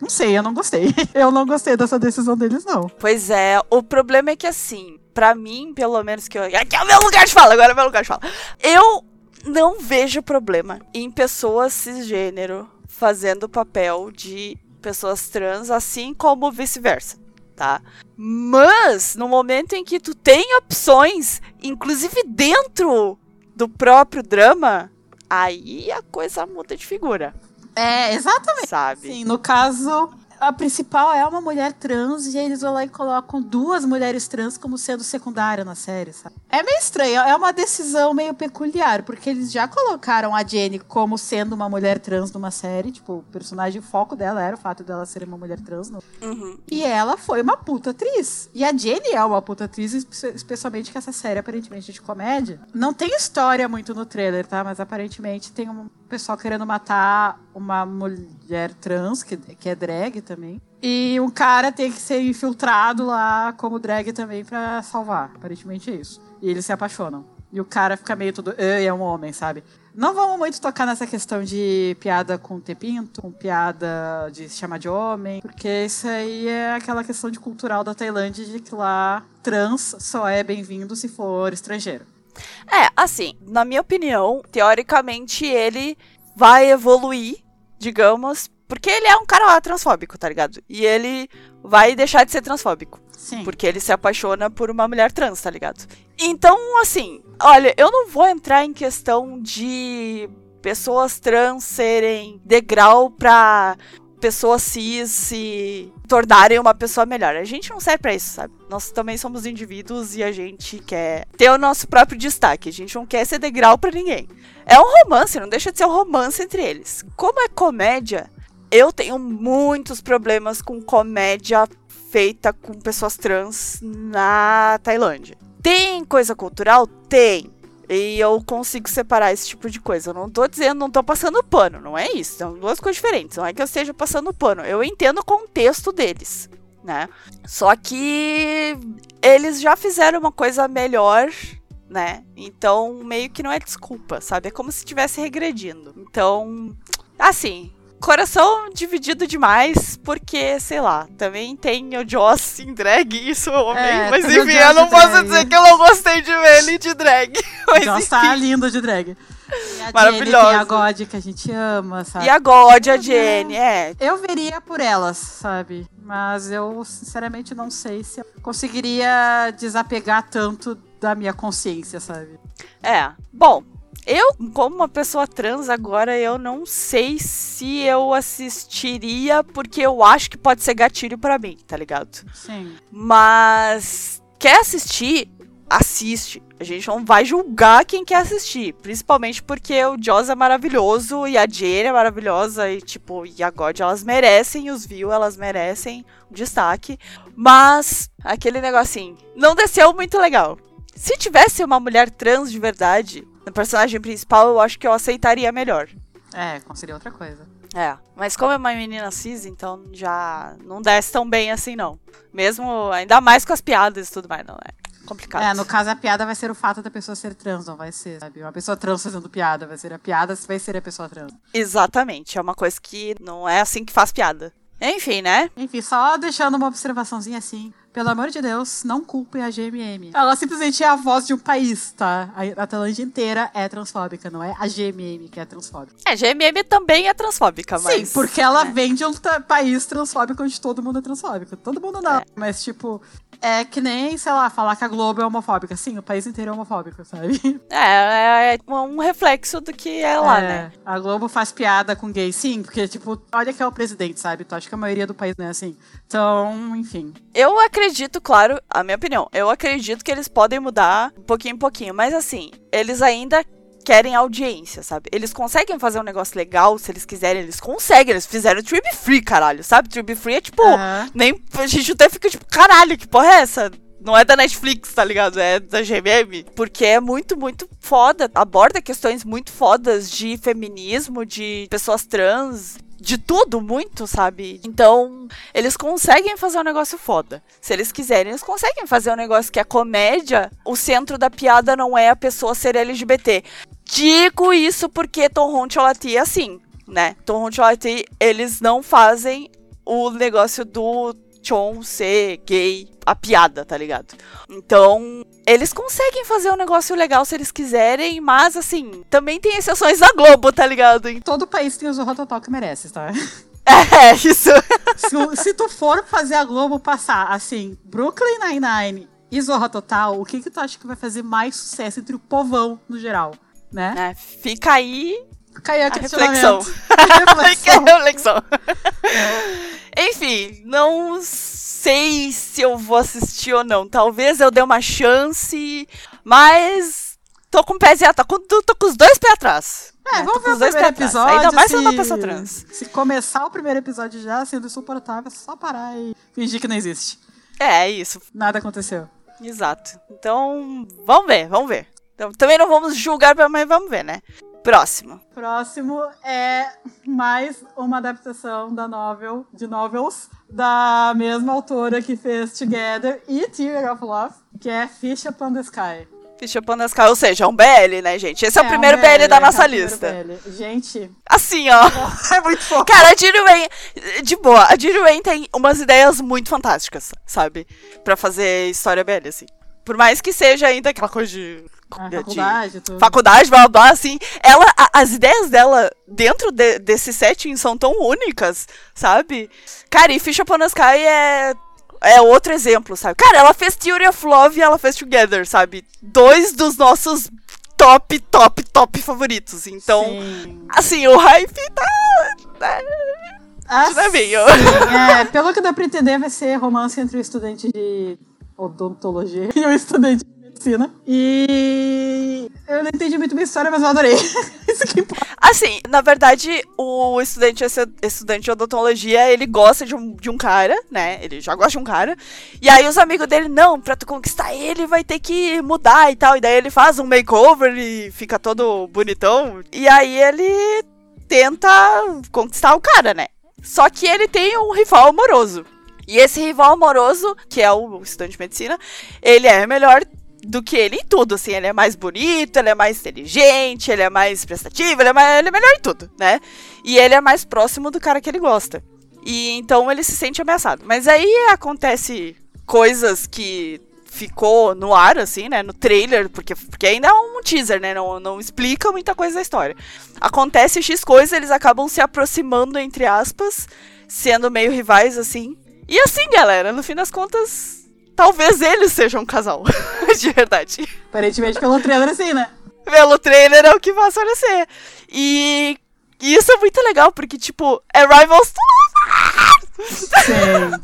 B: Não sei, eu não gostei. Eu não gostei dessa decisão deles, não.
A: Pois é, o problema é que assim, para mim, pelo menos que eu. Aqui é o meu lugar de fala, agora é o meu lugar de fala. Eu não vejo problema em pessoas cisgênero fazendo o papel de pessoas trans, assim como vice-versa, tá? Mas no momento em que tu tem opções, inclusive dentro do próprio drama, aí a coisa muda de figura.
B: É, exatamente.
A: Sabe?
B: Sim, no caso, a principal é uma mulher trans e eles vão lá e colocam duas mulheres trans como sendo secundária na série, sabe? É meio estranho, é uma decisão meio peculiar, porque eles já colocaram a Jenny como sendo uma mulher trans numa série, tipo, o personagem, o foco dela era o fato dela ser uma mulher trans. Não?
A: Uhum.
B: E ela foi uma puta atriz. E a Jenny é uma puta atriz, especialmente que essa série aparentemente é de comédia. Não tem história muito no trailer, tá? Mas aparentemente tem um pessoal querendo matar uma mulher trans, que, que é drag também. E um cara tem que ser infiltrado lá como drag também para salvar. Aparentemente é isso. E eles se apaixonam. E o cara fica meio todo. É um homem, sabe? Não vamos muito tocar nessa questão de piada com tepinto, com piada de se chamar de homem, porque isso aí é aquela questão de cultural da Tailândia de que lá trans só é bem-vindo se for estrangeiro.
A: É, assim, na minha opinião, teoricamente ele vai evoluir, digamos, porque ele é um cara transfóbico, tá ligado? E ele vai deixar de ser transfóbico.
B: Sim.
A: Porque ele se apaixona por uma mulher trans, tá ligado? Então, assim, olha, eu não vou entrar em questão de pessoas trans serem degrau pra pessoas cis se tornarem uma pessoa melhor. A gente não serve para isso, sabe? Nós também somos indivíduos e a gente quer ter o nosso próprio destaque. A gente não quer ser degrau para ninguém. É um romance, não deixa de ser um romance entre eles. Como é comédia, eu tenho muitos problemas com comédia feita com pessoas trans na Tailândia. Tem coisa cultural? Tem. E eu consigo separar esse tipo de coisa. Eu não tô dizendo, não tô passando pano, não é isso. São duas coisas diferentes. Não é que eu esteja passando pano. Eu entendo o contexto deles, né? Só que eles já fizeram uma coisa melhor, né? Então, meio que não é desculpa, sabe? É como se estivesse regredindo. Então, assim, coração dividido demais, porque, sei lá, também tem o Joss em drag, isso eu amei.
B: É,
A: mas enfim, eu não posso
B: drag.
A: dizer que eu não gostei de ver ele de drag. Mas
B: Joss
A: enfim.
B: tá lindo de drag. E
A: Maravilhosa.
B: Jenny tem a God que a gente ama, sabe?
A: E a God, a Jenny, é.
B: Eu veria por elas, sabe? Mas eu, sinceramente, não sei se eu conseguiria desapegar tanto da minha consciência, sabe?
A: É. Bom, eu, como uma pessoa trans agora, eu não sei se eu assistiria, porque eu acho que pode ser gatilho pra mim, tá ligado?
B: Sim.
A: Mas quer assistir? Assiste. A gente não vai julgar quem quer assistir. Principalmente porque o Joss é maravilhoso e a Jane é maravilhosa. E, tipo, e a God, elas merecem os views, elas merecem o destaque. Mas, aquele negocinho, não desceu muito legal. Se tivesse uma mulher trans de verdade no personagem principal, eu acho que eu aceitaria melhor.
B: É, seria outra coisa.
A: É, mas como é uma menina cis, então já não desce tão bem assim, não. Mesmo, ainda mais com as piadas e tudo mais, não é complicado.
B: É, no caso a piada vai ser o fato da pessoa ser trans, não vai ser, sabe? Uma pessoa trans fazendo piada, vai ser a piada, vai ser a pessoa trans.
A: Exatamente, é uma coisa que não é assim que faz piada. Enfim, né?
B: Enfim, só deixando uma observaçãozinha assim. Pelo amor de Deus, não culpem a GMM. Ela simplesmente é a voz de um país, tá? A, a Tailândia inteira é transfóbica, não é a GMM que é transfóbica.
A: É, GMM também é transfóbica, mas.
B: Sim, porque ela
A: né?
B: vem de um país transfóbico onde todo mundo é transfóbico. Todo mundo não,
A: É.
B: mas tipo, é que nem, sei lá, falar que a Globo é homofóbica. Sim, o país inteiro é homofóbico, sabe?
A: É, é um reflexo do que é lá,
B: É,
A: né?
B: A Globo faz piada com gay, sim, porque, tipo, olha que é o presidente, sabe? Tu acha que a maioria do país não é assim. Então, enfim.
A: Eu acredito, claro, a minha opinião, eu acredito que eles podem mudar um pouquinho em pouquinho, mas assim, eles ainda querem audiência, sabe? Eles conseguem fazer um negócio legal, se eles quiserem, eles conseguem. Eles fizeram Trib Free, caralho, sabe? Trib Free é tipo,
B: Aham.
A: nem a gente até fica tipo, caralho, que porra é essa? Não é da Netflix, tá ligado? É da GMM. Porque é muito, muito foda. Aborda questões muito fodas de feminismo, de pessoas trans, de tudo muito, sabe? Então, eles conseguem fazer um negócio foda. Se eles quiserem, eles conseguem fazer um negócio que a comédia, o centro da piada não é a pessoa ser LGBT. Digo isso porque Tom Roncholatty é assim, né? Tom Roncholatty, eles não fazem o negócio do Chon ser gay, a piada, tá ligado? Então, eles conseguem fazer um negócio legal se eles quiserem, mas assim, também tem exceções da Globo, tá ligado?
B: Todo país tem o Zorro Total que merece, tá?
A: É, isso.
B: se, se tu for fazer a Globo passar, assim, Brooklyn Nine-Nine e Zorra Total, o que que tu acha que vai fazer mais sucesso entre o povão no geral, né?
A: É, fica aí
B: Caiu a
A: a reflexão.
B: reflexão.
A: Fica a reflexão. Enfim, não sei se eu vou assistir ou não. Talvez eu dê uma chance, mas tô com o pezinho, tô com, tô com os dois pés atrás.
B: É,
A: né?
B: vamos ver o primeiro episódio.
A: Ainda mais
B: se,
A: sendo uma pessoa trans.
B: Se começar o primeiro episódio já sendo insuportável, é só parar e fingir que não existe.
A: É, é isso.
B: Nada aconteceu.
A: Exato. Então, vamos ver, vamos ver. Então, também não vamos julgar, mas vamos ver, né? Próximo.
B: Próximo é mais uma adaptação da novel, de novels, da mesma autora que fez Together e Tear of Love, que é Fish Upon the Sky.
A: Fish Upon the Sky, ou seja, é um BL, né, gente? Esse é, o
B: um
A: primeiro BL, da
B: é,
A: nossa
B: é primeiro
A: lista.
B: BL. Gente,
A: Assim, ó.
B: é muito fofo.
A: Cara, a Wayne, de boa, a Wayne tem umas ideias muito fantásticas, sabe? Pra fazer história BL, assim. Por mais que seja ainda aquela coisa de.
B: A
A: de-
B: faculdade, tudo.
A: faculdade, blá blá assim. Ela, a- as ideias dela dentro de- desse setting são tão únicas, sabe? Cara, e Fish Upon the Sky é. É outro exemplo, sabe? Cara, ela fez Theory of Love e ela fez Together, sabe? Dois dos nossos top, top, top favoritos. Então,
B: Sim.
A: assim, o hype tá. tá
B: Ah,
A: não é meio.
B: É, pelo que dá pra entender, vai ser romance entre o estudante de odontologia e o estudante de medicina. E eu não entendi muito bem a história, mas eu adorei. Isso que importa.
A: Assim, na verdade, o estudante, esse estudante de odontologia, ele gosta de um, de um cara, né? Ele já gosta de um cara. E aí os amigos dele, não, pra tu conquistar ele, vai ter que mudar e tal. E daí ele faz um makeover e fica todo bonitão. E aí ele tenta conquistar o cara, né? Só que ele tem um rival amoroso. E esse rival amoroso, que é o estudante de medicina, ele é melhor do que ele em tudo, assim, ele é mais bonito, ele é mais inteligente, ele é mais prestativo, ele é, mais, ele é melhor em tudo, né? E ele é mais próximo do cara que ele gosta. E então ele se sente ameaçado. Mas aí acontece coisas que ficou no ar, assim, né? No trailer, porque, porque ainda é um teaser, né? Não, não explica muita coisa da história. Acontece X coisas, eles acabam se aproximando, entre aspas, sendo meio rivais, assim. E assim, galera, no fim das contas, talvez eles sejam um casal. de verdade.
B: Aparentemente pelo trailer, assim, né?
A: Pelo trailer é o que vai parecer. E, e isso é muito legal, porque, tipo, é Rivals
B: Sim.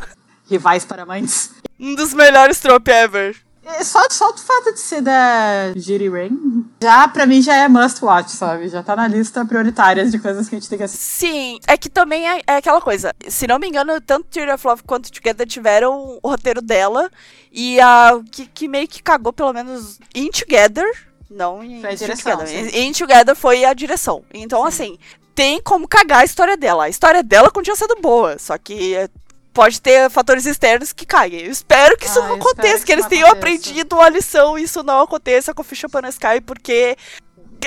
B: Rivais para mães.
A: Um dos melhores trope ever.
B: É, só, só o fato de ser da Jiri Rain, já pra mim já é must watch, sabe? Já tá na lista prioritária de coisas que a gente tem que assistir.
A: Sim, é que também é, é aquela coisa. Se não me engano, tanto Theory of Love quanto Together tiveram o roteiro dela. E a que, que meio que cagou, pelo menos, In Together. Não em
B: Foi a direção,
A: Together. In, in Together foi a direção. Então, assim, tem como cagar a história dela. A história dela continua sendo boa, só que é, pode ter fatores externos que caguem. Eu espero que isso
B: Ah,
A: não aconteça,
B: que
A: eles tenham
B: aconteça.
A: aprendido a lição e isso não aconteça com Fish Upon a Sky, porque,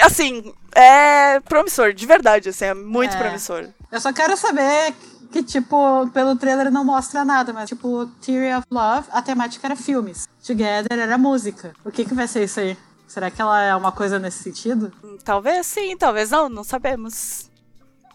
A: assim, é promissor, de verdade, assim, é muito
B: É.
A: promissor.
B: Eu só quero saber que, tipo, pelo trailer não mostra nada, mas, tipo, Theory of Love, a temática era filmes. Together era música. O que que vai ser isso aí? Será que ela é uma coisa nesse sentido?
A: Talvez sim, talvez não, não sabemos.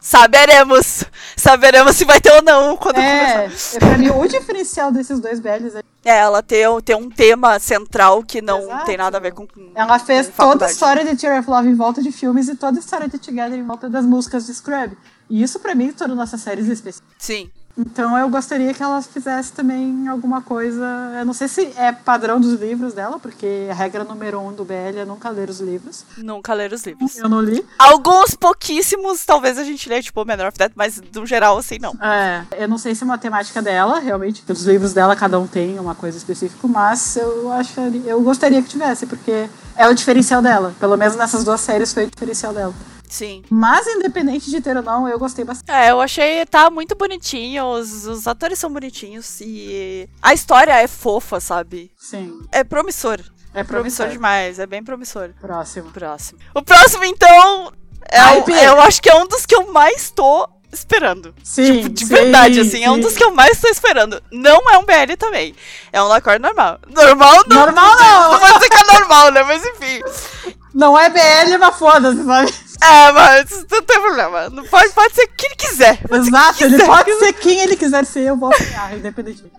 A: Saberemos! Saberemos se vai ter ou não quando
B: É,
A: começar.
B: é, pra mim, o diferencial desses dois BLs é
A: É, ela tem, um tema central que não
B: Exato.
A: tem nada a ver com. com
B: Ela fez
A: com
B: toda a história de Theory of Love em volta de filmes e toda a história de Together em volta das músicas de Scrub. E isso, pra mim, tornou nossas séries especiais.
A: Sim.
B: Então eu gostaria que ela fizesse também alguma coisa. Eu não sei se é padrão dos livros dela, porque a regra número um do BL é nunca ler os livros.
A: Nunca ler os livros.
B: Eu não li.
A: Alguns pouquíssimos, talvez a gente lê, tipo, Menor of Death, mas no geral, assim, não.
B: É, eu não sei se é uma temática dela, realmente. Os livros dela, cada um tem uma coisa específica, mas eu acharia, eu gostaria que tivesse, porque é o diferencial dela. Pelo menos nessas duas séries foi o diferencial dela.
A: Sim.
B: Mas, independente de ter ou não, eu gostei bastante.
A: É, eu achei, tá muito bonitinho, os, os atores são bonitinhos e a história é fofa, sabe?
B: Sim.
A: É promissor.
B: É
A: Promissor
B: promissor.
A: demais, é bem promissor.
B: Próximo.
A: Próximo. O próximo, então, é o- eu acho que é um dos que eu mais tô esperando.
B: Sim.
A: Tipo, de
B: sim,
A: verdade, assim, é um
B: sim.
A: dos que eu mais tô esperando. Não é um BL também. É um Lacor normal. Normal não.
B: Normal não!
A: Não vou dizer que é normal, né? Mas enfim.
B: Não é BL, mas foda-se, sabe?
A: É, mas não tem problema. Não pode, pode ser quem ele quiser.
B: Exato,
A: quem
B: ele
A: quiser.
B: pode ser quem ele quiser ser, eu vou apoiar, independente.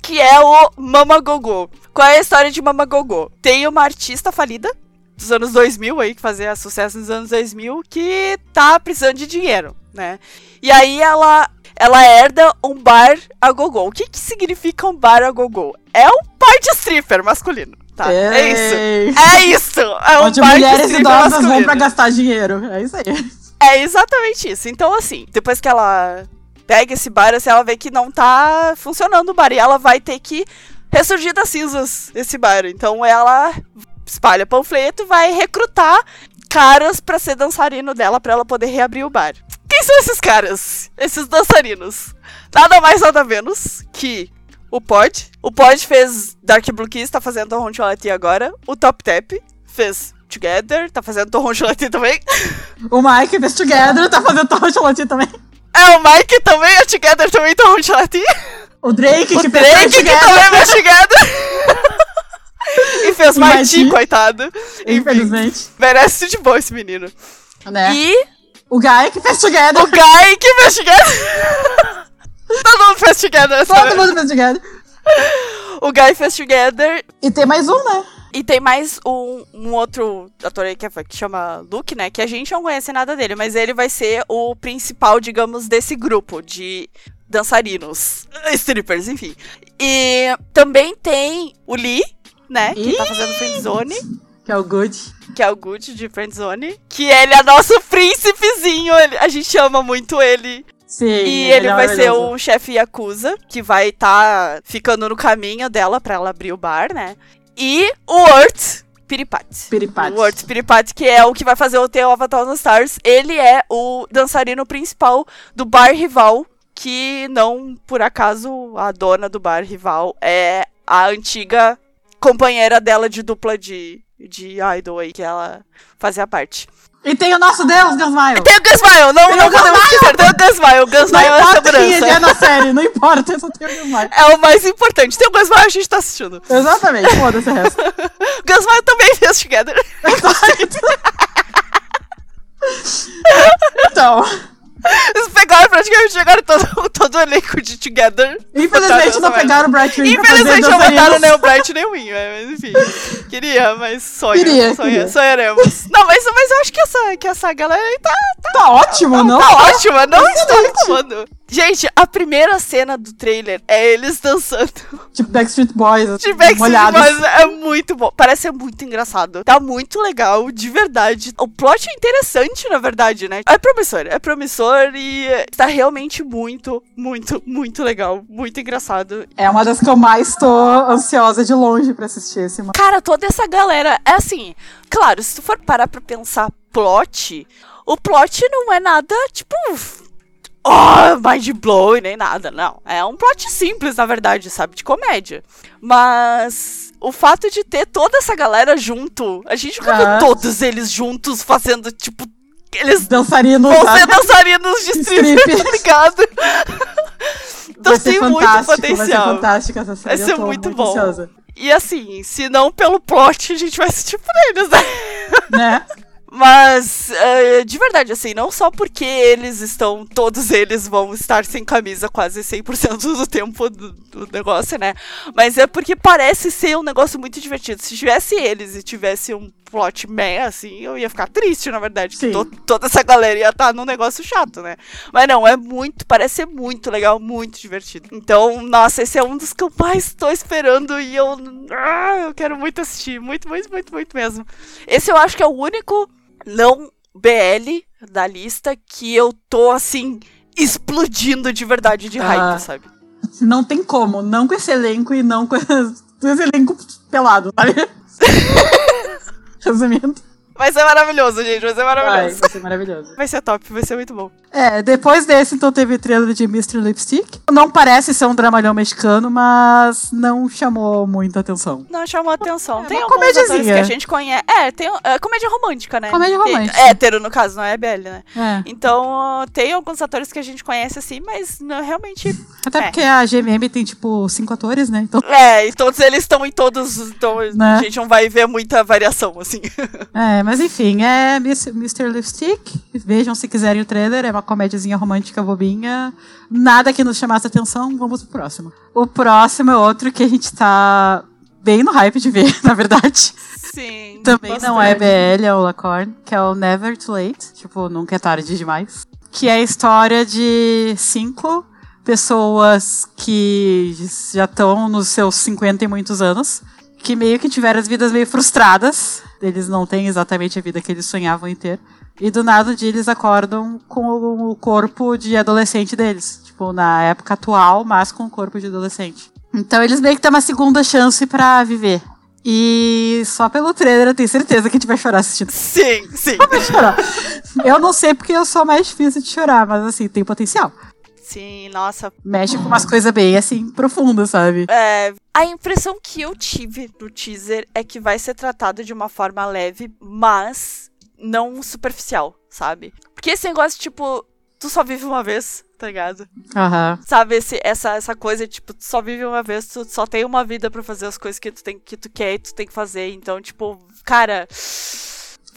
A: Que é o Mama Gogô. Qual é a história de Mama Gogô? Tem uma artista falida dos anos 2000 aí, que fazia sucesso nos anos 2000, que tá precisando de dinheiro, né? E aí ela ela herda um bar a gogô. O que que significa um bar a gogô? É um bar de stripper masculino, tá? É isso. É isso. É um
B: Onde mulheres idosas vão pra gastar dinheiro. É isso aí.
A: É exatamente isso. Então, assim, depois que ela pega esse bar, assim, ela vê que não tá funcionando o bar. E ela vai ter que ressurgir das cinzas esse bar. Então ela espalha panfleto e vai recrutar caras pra ser dançarino dela pra ela poder reabrir o bar. Quem são esses caras? Esses dançarinos? Nada mais, nada menos que o Pod. O Pod fez Dark Blue Kiss, tá fazendo Torrent Chocolate agora. O Top Tap fez Together, tá fazendo Torrent Chocolate também.
B: O Mike fez Together, tá fazendo Torrent Latim também.
A: É, o Mike também, a Together também tá Torrent Chocolate.
B: O Drake,
A: O
B: que
A: Drake
B: fez
A: que
B: Together.
A: também fez Together. e fez
B: O
A: Marti, coitado. Enfim,
B: Infelizmente.
A: merece tudo de bom esse menino.
B: Né?
A: E
B: O Guy, que fez Together.
A: o Guy que fez Together. Todo mundo fez Together.
B: Todo mundo fez Together.
A: O Guy fez Together.
B: E tem mais um, né?
A: E tem mais um, um outro ator aí que, é- que chama Luke, né? Que a gente não conhece nada dele, mas ele vai ser o principal, digamos, desse grupo de dançarinos, strippers, enfim. E também tem o Lee, né? Que tá fazendo Friendzone.
B: Que é o Good.
A: Que é o Good de Friendzone. Que ele é nosso príncipezinho. Ele, a gente ama muito ele.
B: Sim.
A: E ele
B: é
A: vai ser um chefe Yakuza, que vai estar ficando no caminho dela pra ela abrir o bar, né? E o Urt Piripati.
B: Piripati.
A: O Urt Piripati, que é o que vai fazer o The of a Thousand Stars. Ele é o dançarino principal do bar rival, que não, por acaso, a dona do bar rival é a antiga companheira dela de dupla de, de idol aí, que ela fazia parte.
B: E tem o nosso Deus, Gansmaio.
A: Tem o Gunsmile, não,
B: Tem
A: não
B: o
A: podemos esquecer, tem o Gunsmile, o
B: Não
A: Gunsmile é a
B: ele é
A: segurança.
B: na série, não importa, só tem o Gansmaio.
A: É o mais importante, tem o Gunsmile, a gente tá assistindo.
B: Exatamente, foda-se o resto.
A: O Gunsmile também fez Together.
B: então,
A: Eles pegaram praticamente, chegaram todo, todo o elenco de Together.
B: infelizmente não pegaram o Bright fazer
A: Infelizmente não botaram nem o Bright nem o Win, né? mas enfim. Queria, mas sonho.
B: Queria,
A: sonha-
B: queria.
A: Sonharemos. Não, mas, mas eu acho que essa, que essa galera aí tá,
B: Tá ótimo, não?
A: tá ótima, não estou
B: Excelente.
A: reclamando. Gente, a primeira cena do trailer é eles dançando
B: Tipo Backstreet Boys,
A: de Backstreet. Boys. É muito bom. Parece ser muito engraçado. Tá muito legal, de verdade. O plot é interessante, na verdade, né? É promissor, é promissor e tá realmente muito, muito, muito legal. Muito engraçado.
B: É uma das que eu mais tô ansiosa de longe pra assistir esse mano.
A: Cara, toda essa galera. É assim, claro, se tu for parar pra pensar plot, o plot não é nada, tipo. Oh, mind blowing, nem nada, não. É um plot simples, na verdade, sabe? De comédia. Mas o fato de ter toda essa galera junto, a gente nunca
B: Ah.
A: viu todos eles juntos fazendo, tipo. Eles
B: Dançarinos,
A: vão ser dançarinos de
B: Strip.
A: tá ligado? Então
B: Vai ser
A: tem muito
B: fantástico, Vai ser
A: potencial.
B: fantástica essa série.
A: Vai ser
B: tô
A: muito bom.
B: ansiosa.
A: E assim, se não pelo plot, a gente vai assistir por eles, né?
B: Né?
A: Mas, eh, de verdade, assim, não só porque eles estão, todos eles vão estar sem camisa quase 100% do tempo do, do negócio, né? Mas é porque parece ser um negócio muito divertido. Se tivesse eles e tivesse um plot meh, assim, eu ia ficar triste, na verdade. to- toda essa galera ia estar num negócio chato, né? Mas não, é muito, parece ser muito legal, muito divertido. Então, nossa, esse é um dos que eu mais estou esperando e eu, ah, eu quero muito assistir, muito, muito, muito, muito mesmo. Esse eu acho que é o único não BL da lista que eu tô assim explodindo de verdade de
B: Ah.
A: hype, sabe?
B: Não tem como, não com esse elenco e não com esse elenco pelado, sabe? Resumindo,
A: Vai ser maravilhoso, gente, vai ser
B: vai,
A: maravilhoso.
B: vai ser maravilhoso.
A: Vai ser top, vai ser muito bom.
B: É, depois desse, então, teve o trailer de Mr. Lipstick. Não parece ser um dramalhão mexicano, mas não chamou muita atenção.
A: Não chamou atenção.
B: É,
A: tem
B: uma
A: alguns atores
B: comediazinha.
A: que a gente conhece. É, tem é, comédia romântica, né?
B: Comédia
A: Tem-
B: romântica.
A: hétero, no caso, não é BL, né?
B: É.
A: Então, tem alguns atores que a gente conhece assim, mas não, realmente.
B: Até
A: É.
B: porque a GMM tem, tipo, cinco atores, né? Então,
A: É, e todos eles estão em todos. Então
B: Né?
A: a gente não vai ver muita variação, assim.
B: é, mas enfim, é Mr. Lipstick. Vejam se quiserem o trailer, é uma comédiazinha romântica bobinha. Nada que nos chamasse atenção, vamos pro próximo. O próximo é outro que a gente tá bem no hype de ver, na verdade.
A: Sim.
B: Também não é
A: bastante.
B: BL, é o Lacorn, que é o Never Too Late. Tipo, nunca é tarde demais. Que é a história de cinco pessoas que já estão nos seus 50 e muitos anos, que meio que tiveram as vidas meio frustradas. Eles não têm exatamente a vida que eles sonhavam em ter. E do nada dia eles acordam com o corpo de adolescente deles. Tipo, na época atual, mas com o corpo de adolescente. Então eles meio que têm uma segunda chance pra viver. E só pelo trailer eu tenho certeza que a gente vai chorar assistindo.
A: Sim, sim.
B: Vai chorar. Eu não sei porque eu sou mais difícil de chorar, mas assim, tem potencial.
A: Sim, nossa.
B: Mexe com umas coisas bem assim, profundas, sabe?
A: É, a impressão que eu tive no teaser é que vai ser tratado de uma forma leve, mas não superficial, sabe? Porque esse negócio, tipo, tu só vive uma vez, tá ligado?
B: Aham.
A: Sabe, esse, essa, essa coisa, tipo, tu só vive uma vez, tu só tem uma vida pra fazer as coisas que tu, tem, que tu quer e tu tem que fazer. Então, tipo, cara.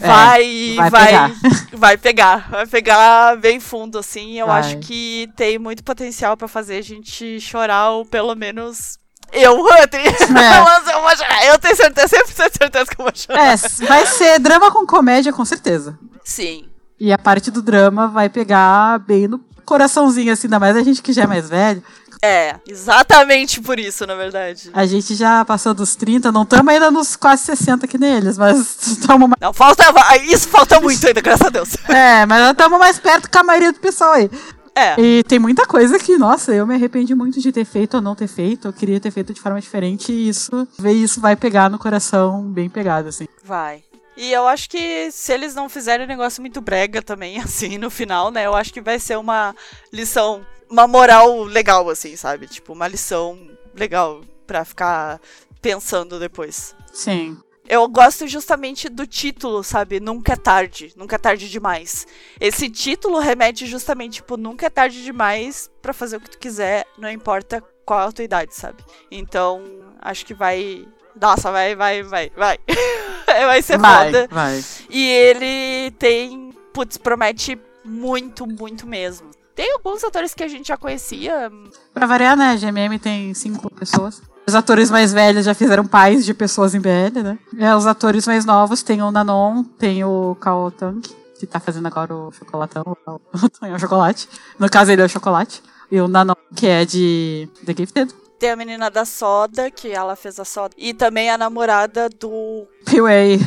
B: É,
A: Vai,
B: vai
A: vai,
B: pegar.
A: vai pegar, vai pegar bem fundo, assim. Eu
B: Vai.
A: acho que tem muito potencial pra fazer a gente chorar, ou pelo menos eu, Hunter.
B: É.
A: eu vou chorar. Eu tenho certeza, 100% certeza que eu vou chorar.
B: É, vai ser drama com comédia, com certeza.
A: Sim.
B: E a parte do drama vai pegar bem no coraçãozinho, assim, ainda mais a gente que já é mais velho.
A: É, exatamente por isso, na verdade.
B: A gente já passou dos 30, não estamos ainda nos quase 60 que neles, mas estamos mais.
A: Não, falta. Isso falta muito ainda, graças a Deus.
B: É, mas estamos mais perto que a maioria do pessoal aí.
A: É.
B: E tem muita coisa que, nossa, eu me arrependi muito de ter feito ou não ter feito. Eu queria ter feito de forma diferente e isso, ver isso vai pegar no coração bem pegado, assim.
A: Vai. E eu acho que se eles não fizerem um negócio muito brega também, assim, no final, né? Eu acho que vai ser uma lição, uma moral legal, assim, sabe? Tipo, uma lição legal pra ficar pensando depois.
B: Sim.
A: Eu gosto justamente do título, sabe? Nunca é tarde, nunca é tarde demais. Esse título remete justamente, tipo, nunca é tarde demais pra fazer o que tu quiser, não importa qual é a tua idade, sabe? Então, acho que vai. Nossa, vai, vai, vai, vai. vai ser
B: Vai,
A: foda.
B: vai.
A: E ele tem. Putz, promete muito, muito mesmo. Tem alguns atores que a gente já conhecia.
B: Pra variar, né? A GMM tem cinco pessoas. Os atores mais velhos já fizeram pais de pessoas em BL, né? É, os atores mais novos tem o Nanon, tem o Kao Tang, que tá fazendo agora o chocolatão, o Tonhão Chocolate. No caso, ele é o chocolate. E o Nanon, que é de The Gifted.
A: Tem a menina da soda, que ela fez a soda. E também a namorada do.
B: P.Way.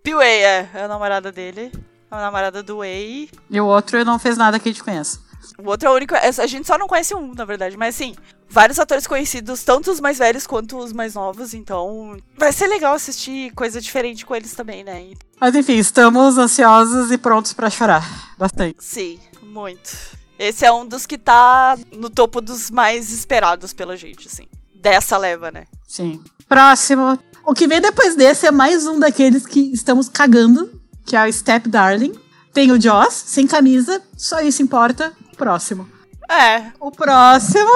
A: P-Way, é. É a namorada dele. A namorada do Way.
B: E o outro não fez nada que a gente conheça.
A: O outro é o único. A gente só não conhece um, na verdade. Mas assim, vários atores conhecidos, tanto os mais velhos quanto os mais novos. Então, vai ser legal assistir coisa diferente com eles também, né?
B: Mas enfim, estamos ansiosos e prontos pra chorar. Bastante.
A: sim, muito. Esse é um dos que tá no topo dos mais esperados pela gente, assim. Dessa leva, né?
B: Sim. Próximo. O que vem depois desse é mais um daqueles que estamos cagando, que é o Step Darling. Tem o Joss, sem camisa, só isso importa. Próximo.
A: É,
B: O próximo.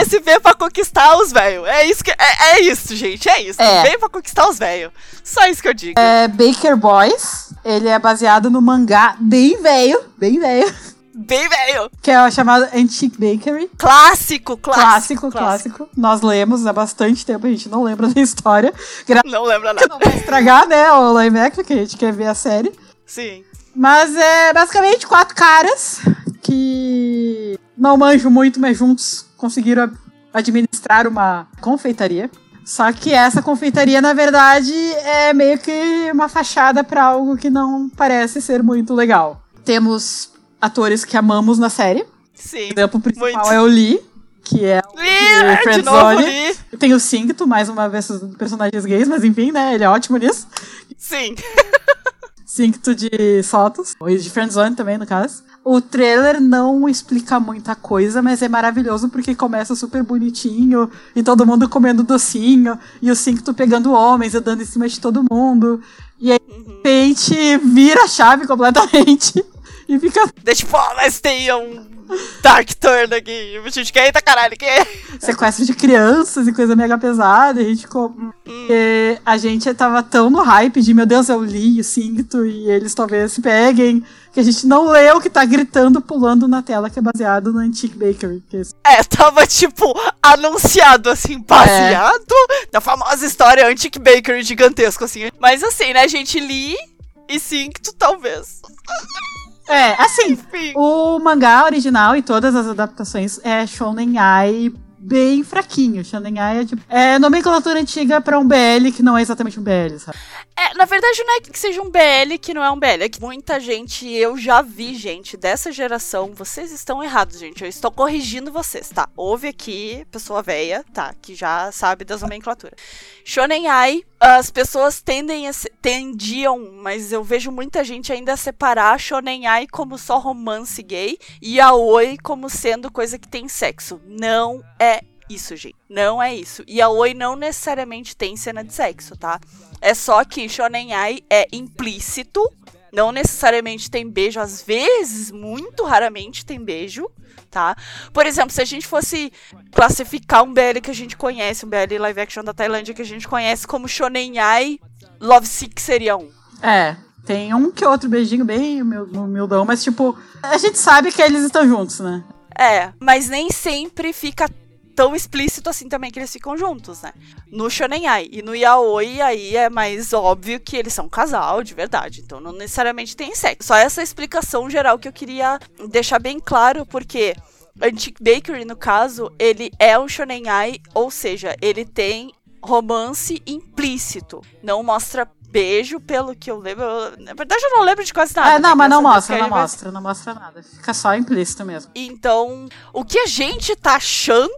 A: esse veio pra conquistar os velhos. É isso que. É, é isso, gente. É isso.
B: É.
A: Veio pra conquistar os velhos. Só isso que eu digo.
B: É Baker Boys. Ele é baseado no mangá bem velho, bem velho,
A: Bem velho.
B: que é o chamado Antique Bakery.
A: Clássico, clássico.
B: Clássico, clássico, Nós lemos há bastante tempo, a gente não lembra da história. Gra
A: Não lembra nada.
B: não vai estragar, né, o live action, que a gente quer ver a série.
A: Sim.
B: Mas é basicamente quatro caras que não manjam muito, mas juntos conseguiram administrar uma confeitaria. Só que essa confeitaria, na verdade, é meio que uma fachada para algo que não parece ser muito legal. Temos atores que amamos na série.
A: Sim.
B: O exemplo principal
A: Muito.
B: é o Lee, que é o
A: Ih,
B: de
A: de novo ali.
B: Tem o Singto, mais uma vez personagens gays, mas enfim, né? Ele é ótimo nisso.
A: Sim.
B: Cincto de Sotos, ou de Friendzone também, no caso. O trailer não explica muita coisa, mas é maravilhoso porque começa super bonitinho, e todo mundo comendo docinho, e o Cincto pegando homens e dando em cima de todo mundo. E aí, de repente, vira a chave completamente. E fica
A: Daí, tipo, ó, mas tem um Dark Turn aqui. A gente quer, eita caralho, que é?
B: sequestro de crianças e coisa mega pesada. E a gente ficou. E a gente tava tão no hype de, meu Deus, eu li o Cincto e eles talvez se peguem, que a gente não leu o que tá gritando, pulando na tela, que é baseado no Antique Bakery. É
A: É, tava, tipo, anunciado, assim, baseado na famosa história Antique Bakery gigantesco, assim. Mas assim, né, gente, li e tu talvez.
B: É, assim,
A: Enfim.
B: o mangá original e todas as adaptações é Shonen Ai bem fraquinho. Shonen Ai é, tipo, é nomenclatura antiga pra um BL que não é exatamente um BL, sabe?
A: Na verdade, não é que seja um BL que não é um BL. É que muita gente, eu já vi, gente, dessa geração. Vocês estão errados, gente. Eu estou corrigindo vocês, tá? Houve aqui pessoa velha, tá? Que já sabe das nomenclaturas. Shonen Ai, as pessoas tendem a se- tendiam, mas eu vejo muita gente ainda a separar Shonen Ai como só romance gay e Aoi como sendo coisa que tem sexo. Não é isso, gente. Não é isso. E Aoi não necessariamente tem cena de sexo, tá? É só que Shonen Ai é implícito, não necessariamente tem beijo, às vezes, muito raramente tem beijo, tá? Por exemplo, se a gente fosse classificar um BL que a gente conhece, um BL live action da Tailândia que a gente conhece como Shonen Ai, Love Sick seria um.
B: É, tem um que outro beijinho bem humil- humildão, mas tipo, a gente sabe que eles estão juntos, né?
A: É, mas nem sempre fica tão explícito assim também que eles ficam juntos, né? No Shonen Ai e no Yaoi, aí é mais óbvio que eles são um casal, de verdade. Então não necessariamente tem sexo. Só essa explicação geral que eu queria deixar bem claro, porque Antique Bakery, no caso, ele é um shonen ai, ou seja, ele tem romance implícito. Não mostra beijo, pelo que eu lembro. Na verdade, eu não lembro de quase nada.
B: É, não,
A: né?
B: mas não mostra, não mostra, não mostra nada. Fica só implícito mesmo.
A: Então, o que a gente tá achando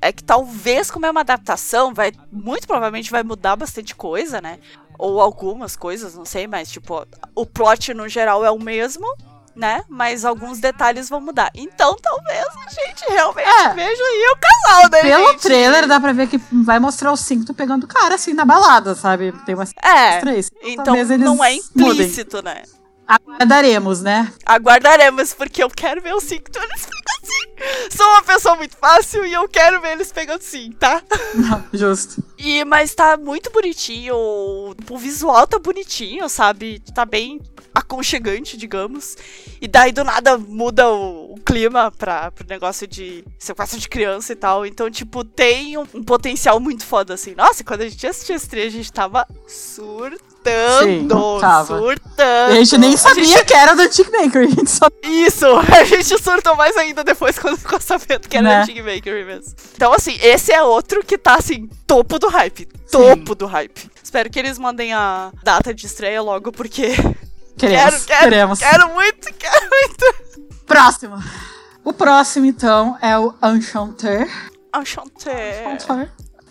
A: é que talvez, como é uma adaptação, vai muito provavelmente vai mudar bastante coisa, né? Ou algumas coisas, não sei, mas tipo, o plot no geral é o mesmo, né? Mas alguns detalhes vão mudar. Então, talvez a gente realmente
B: É.
A: veja aí o casal, né,
B: Pelo
A: gente?
B: trailer dá pra ver que vai mostrar o cinto pegando o cara assim na balada, sabe? Tem umas
A: É.
B: três.
A: Então
B: eles
A: não é
B: mudem.
A: implícito, né?
B: Aguardaremos, né?
A: Aguardaremos, porque eu quero ver o cinto eles pegando sim. Sou uma pessoa muito fácil e eu quero ver eles pegando sim, tá?
B: Não, justo.
A: E, mas tá muito bonitinho. O visual tá bonitinho, sabe? Tá bem aconchegante, digamos. E daí do nada muda o, o clima pra, pro negócio de sequestro de criança e tal. Então, tipo, tem um, um potencial muito foda, assim. Nossa, quando a gente assistia esse trailer, a gente tava surtando.
B: Sim, tava.
A: surtando.
B: a gente nem sabia
A: gente-
B: que era do Tick Maker, a gente só.
A: Isso, a gente surtou mais ainda depois quando ficou sabendo que era
B: Né?
A: o Tig Bakery mesmo. Então, assim, esse é outro que tá, assim, topo do hype. Topo do hype. Espero que eles mandem a data de estreia logo, porque
B: Queremos,
A: quero, quero,
B: queremos.
A: quero muito, quero muito.
B: Próximo. O próximo, então, é o Enchanter.
A: Enchanté.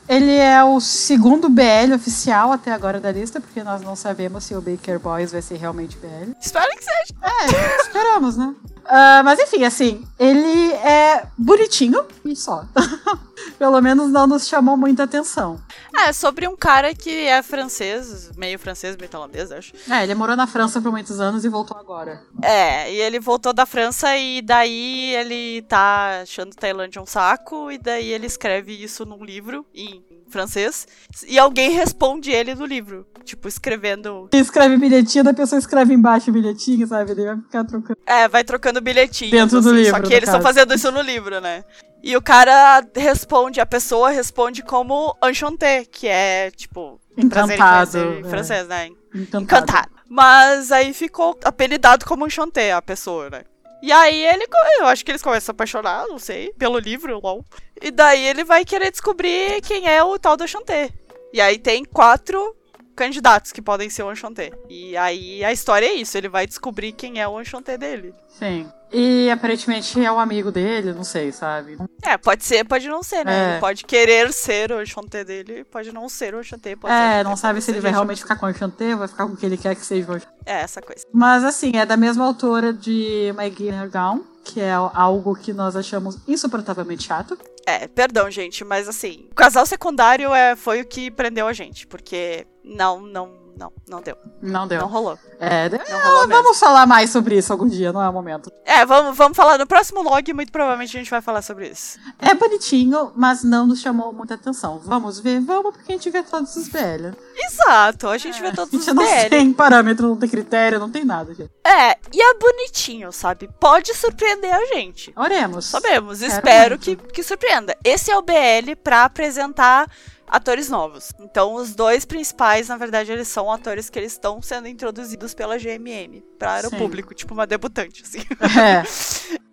B: Ele é o segundo BL oficial até agora da lista, porque nós não sabemos se o Baker Boys vai ser realmente BL.
A: Espero que seja.
B: É, esperamos, né? Ah, mas enfim, assim, ele é bonitinho e só. Pelo menos não nos chamou muita atenção.
A: É, sobre um cara que é francês, meio francês, meio tailandês, acho.
B: É, ele morou na França por muitos anos e voltou agora.
A: É, e ele voltou da França e daí ele tá achando Tailândia um saco e daí ele escreve isso num livro em francês e alguém responde ele no livro, tipo escrevendo,
B: escreve bilhetinho, da pessoa escreve embaixo o bilhetinho, sabe? Ele vai ficar trocando.
A: é, vai trocando bilhetinhos
B: Dentro do
A: assim,
B: livro,
A: só que eles estão fazendo isso no livro, né? E o cara responde, a pessoa responde como enchanté, que é tipo
B: Encantado.
A: em
B: é.
A: francês, né?
B: Encantado.
A: Encantado. Mas aí ficou apelidado como Enchanté, a pessoa, né? E aí ele, eu acho que eles começam a se apaixonar, não sei, pelo livro, lol. E daí ele vai querer descobrir quem é o tal do Enchanté. E aí tem quatro candidatos que podem ser o Enchanté. E aí a história é isso, ele vai descobrir quem é o Enchanté dele.
B: Sim. E aparentemente é um amigo dele, não sei, sabe?
A: É, pode ser, pode não ser, né?
B: É.
A: Ele pode querer ser o Enchanté dele, pode não ser o Enchanté. Pode o
B: É, não sabe se ele vai
A: o
B: realmente ficar com o Enchanté ou vai ficar com o que ele quer que seja o.
A: É, essa coisa.
B: Mas assim, é da mesma autora de My Guinea Gown, que é algo que nós achamos insuportavelmente chato.
A: É, perdão, gente, mas assim, o casal secundário é, foi o que prendeu a gente, porque não, não, não, não deu.
B: Não deu.
A: Não rolou.
B: É,
A: Não rolou mesmo.
B: vamos falar mais sobre isso algum dia, não é o momento.
A: É, vamos, vamos falar no próximo log, muito provavelmente a gente vai falar sobre isso.
B: É bonitinho, mas não nos chamou muita atenção. Vamos ver? Vamos, porque a gente vê todos os BL.
A: Exato, a gente vê
B: a
A: todos os
B: gente não
A: BL.
B: tem parâmetro, não tem critério, não tem nada, gente.
A: É, e é bonitinho, sabe? Pode surpreender a gente.
B: Oremos.
A: Sabemos,
B: Quero
A: espero
B: muito.
A: que, que surpreenda. Esse é o BL pra apresentar atores novos. Então, os dois principais, na verdade, eles são atores que eles estão sendo introduzidos pela GMM para o público, tipo uma debutante, assim.
B: É.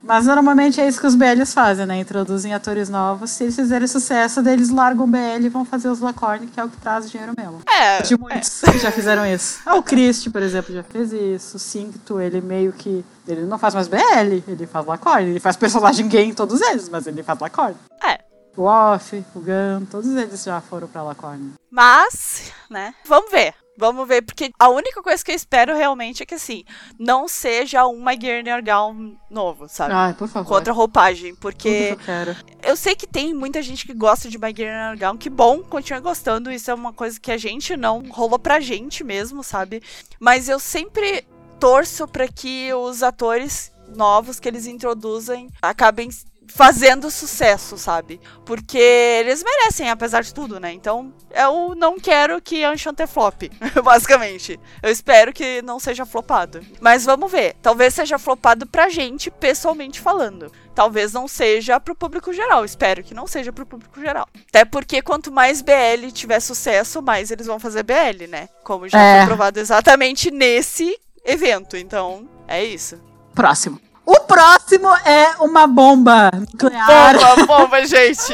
B: Mas normalmente é isso que os BLs fazem, né? Introduzem atores novos. Se eles fizerem sucesso, eles largam o BL e vão fazer os Lacorne, que é o que traz dinheiro mesmo.
A: É,
B: De muitos que já fizeram isso. Ah, o Christie, por exemplo, já fez isso. O Cincto, ele meio que. Ele não faz mais BL, ele faz Lacorne. Ele faz personagem gay em todos eles, mas ele faz Lacorne.
A: é.
B: O Off, o Gun, todos eles já foram pra Lacorne.
A: Mas, né, vamos ver. Vamos ver, porque a única coisa que eu espero realmente é que, assim, não seja uma Guernier Gown novo, sabe?
B: Ai, por favor.
A: Com outra roupagem,
B: Tudo que
A: porque
B: eu quero.
A: eu sei que tem muita gente que gosta de My Guernier Gown, que bom, continua gostando, isso é uma coisa que a gente não rolou pra gente mesmo, sabe? Mas eu sempre torço pra que os atores novos que eles introduzem acabem fazendo sucesso, sabe? Porque eles merecem, apesar de tudo, né? Então, eu não quero que Enchanté flop, basicamente. Eu espero que não seja flopado. Mas vamos ver. Talvez seja flopado pra gente, pessoalmente falando. Talvez não seja pro público geral. Espero que não seja pro público geral. Até porque quanto mais BL tiver sucesso, mais eles vão fazer BL, né? Como já
B: É.
A: foi provado exatamente nesse evento. Então, é isso.
B: Próximo. O próximo é uma bomba nuclear.
A: Bomba, bomba, gente.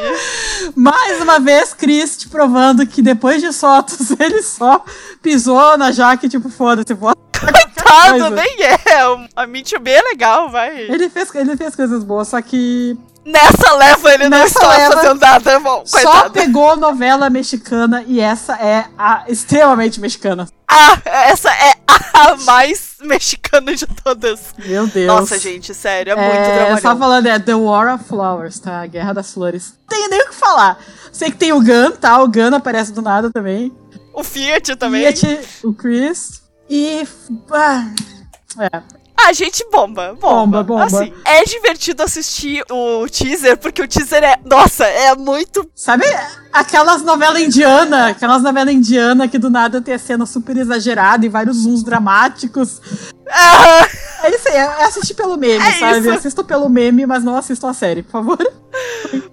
B: Mais uma vez, Chris te provando que depois de Sotos, ele só pisou na jaque, tipo, foda-se, bota
A: Coitado, nem é. A Mitch B é legal, vai.
B: Ele fez, ele fez coisas boas, só que
A: Nessa leva ele não
B: Nessa
A: está
B: leva,
A: fazendo nada, bom,
B: só
A: coitado.
B: pegou novela mexicana e essa é a extremamente mexicana.
A: Ah, essa é a mais mexicana de todas.
B: Meu Deus.
A: Nossa, gente, sério, é, muito
B: É, só falando, é The War of Flowers, tá? A Guerra das Flores. Não tem nem o que falar. Sei que tem o Gun, tá? O Gun aparece do nada também.
A: O Fiat também.
B: Fiat, o Chris. E. Ah, é.
A: Ah, gente, bomba, bomba.
B: Bomba, bomba.
A: Assim, é divertido assistir o teaser, porque o teaser é. Nossa, é muito.
B: Sabe aquelas novelas indianas? Aquelas novelas indianas que do nada tem a cena super exagerada e vários zooms dramáticos.
A: Ah,
B: É isso aí, é assistir pelo meme,
A: É
B: sabe?
A: isso.
B: Assisto pelo meme, mas não assisto a série, por favor.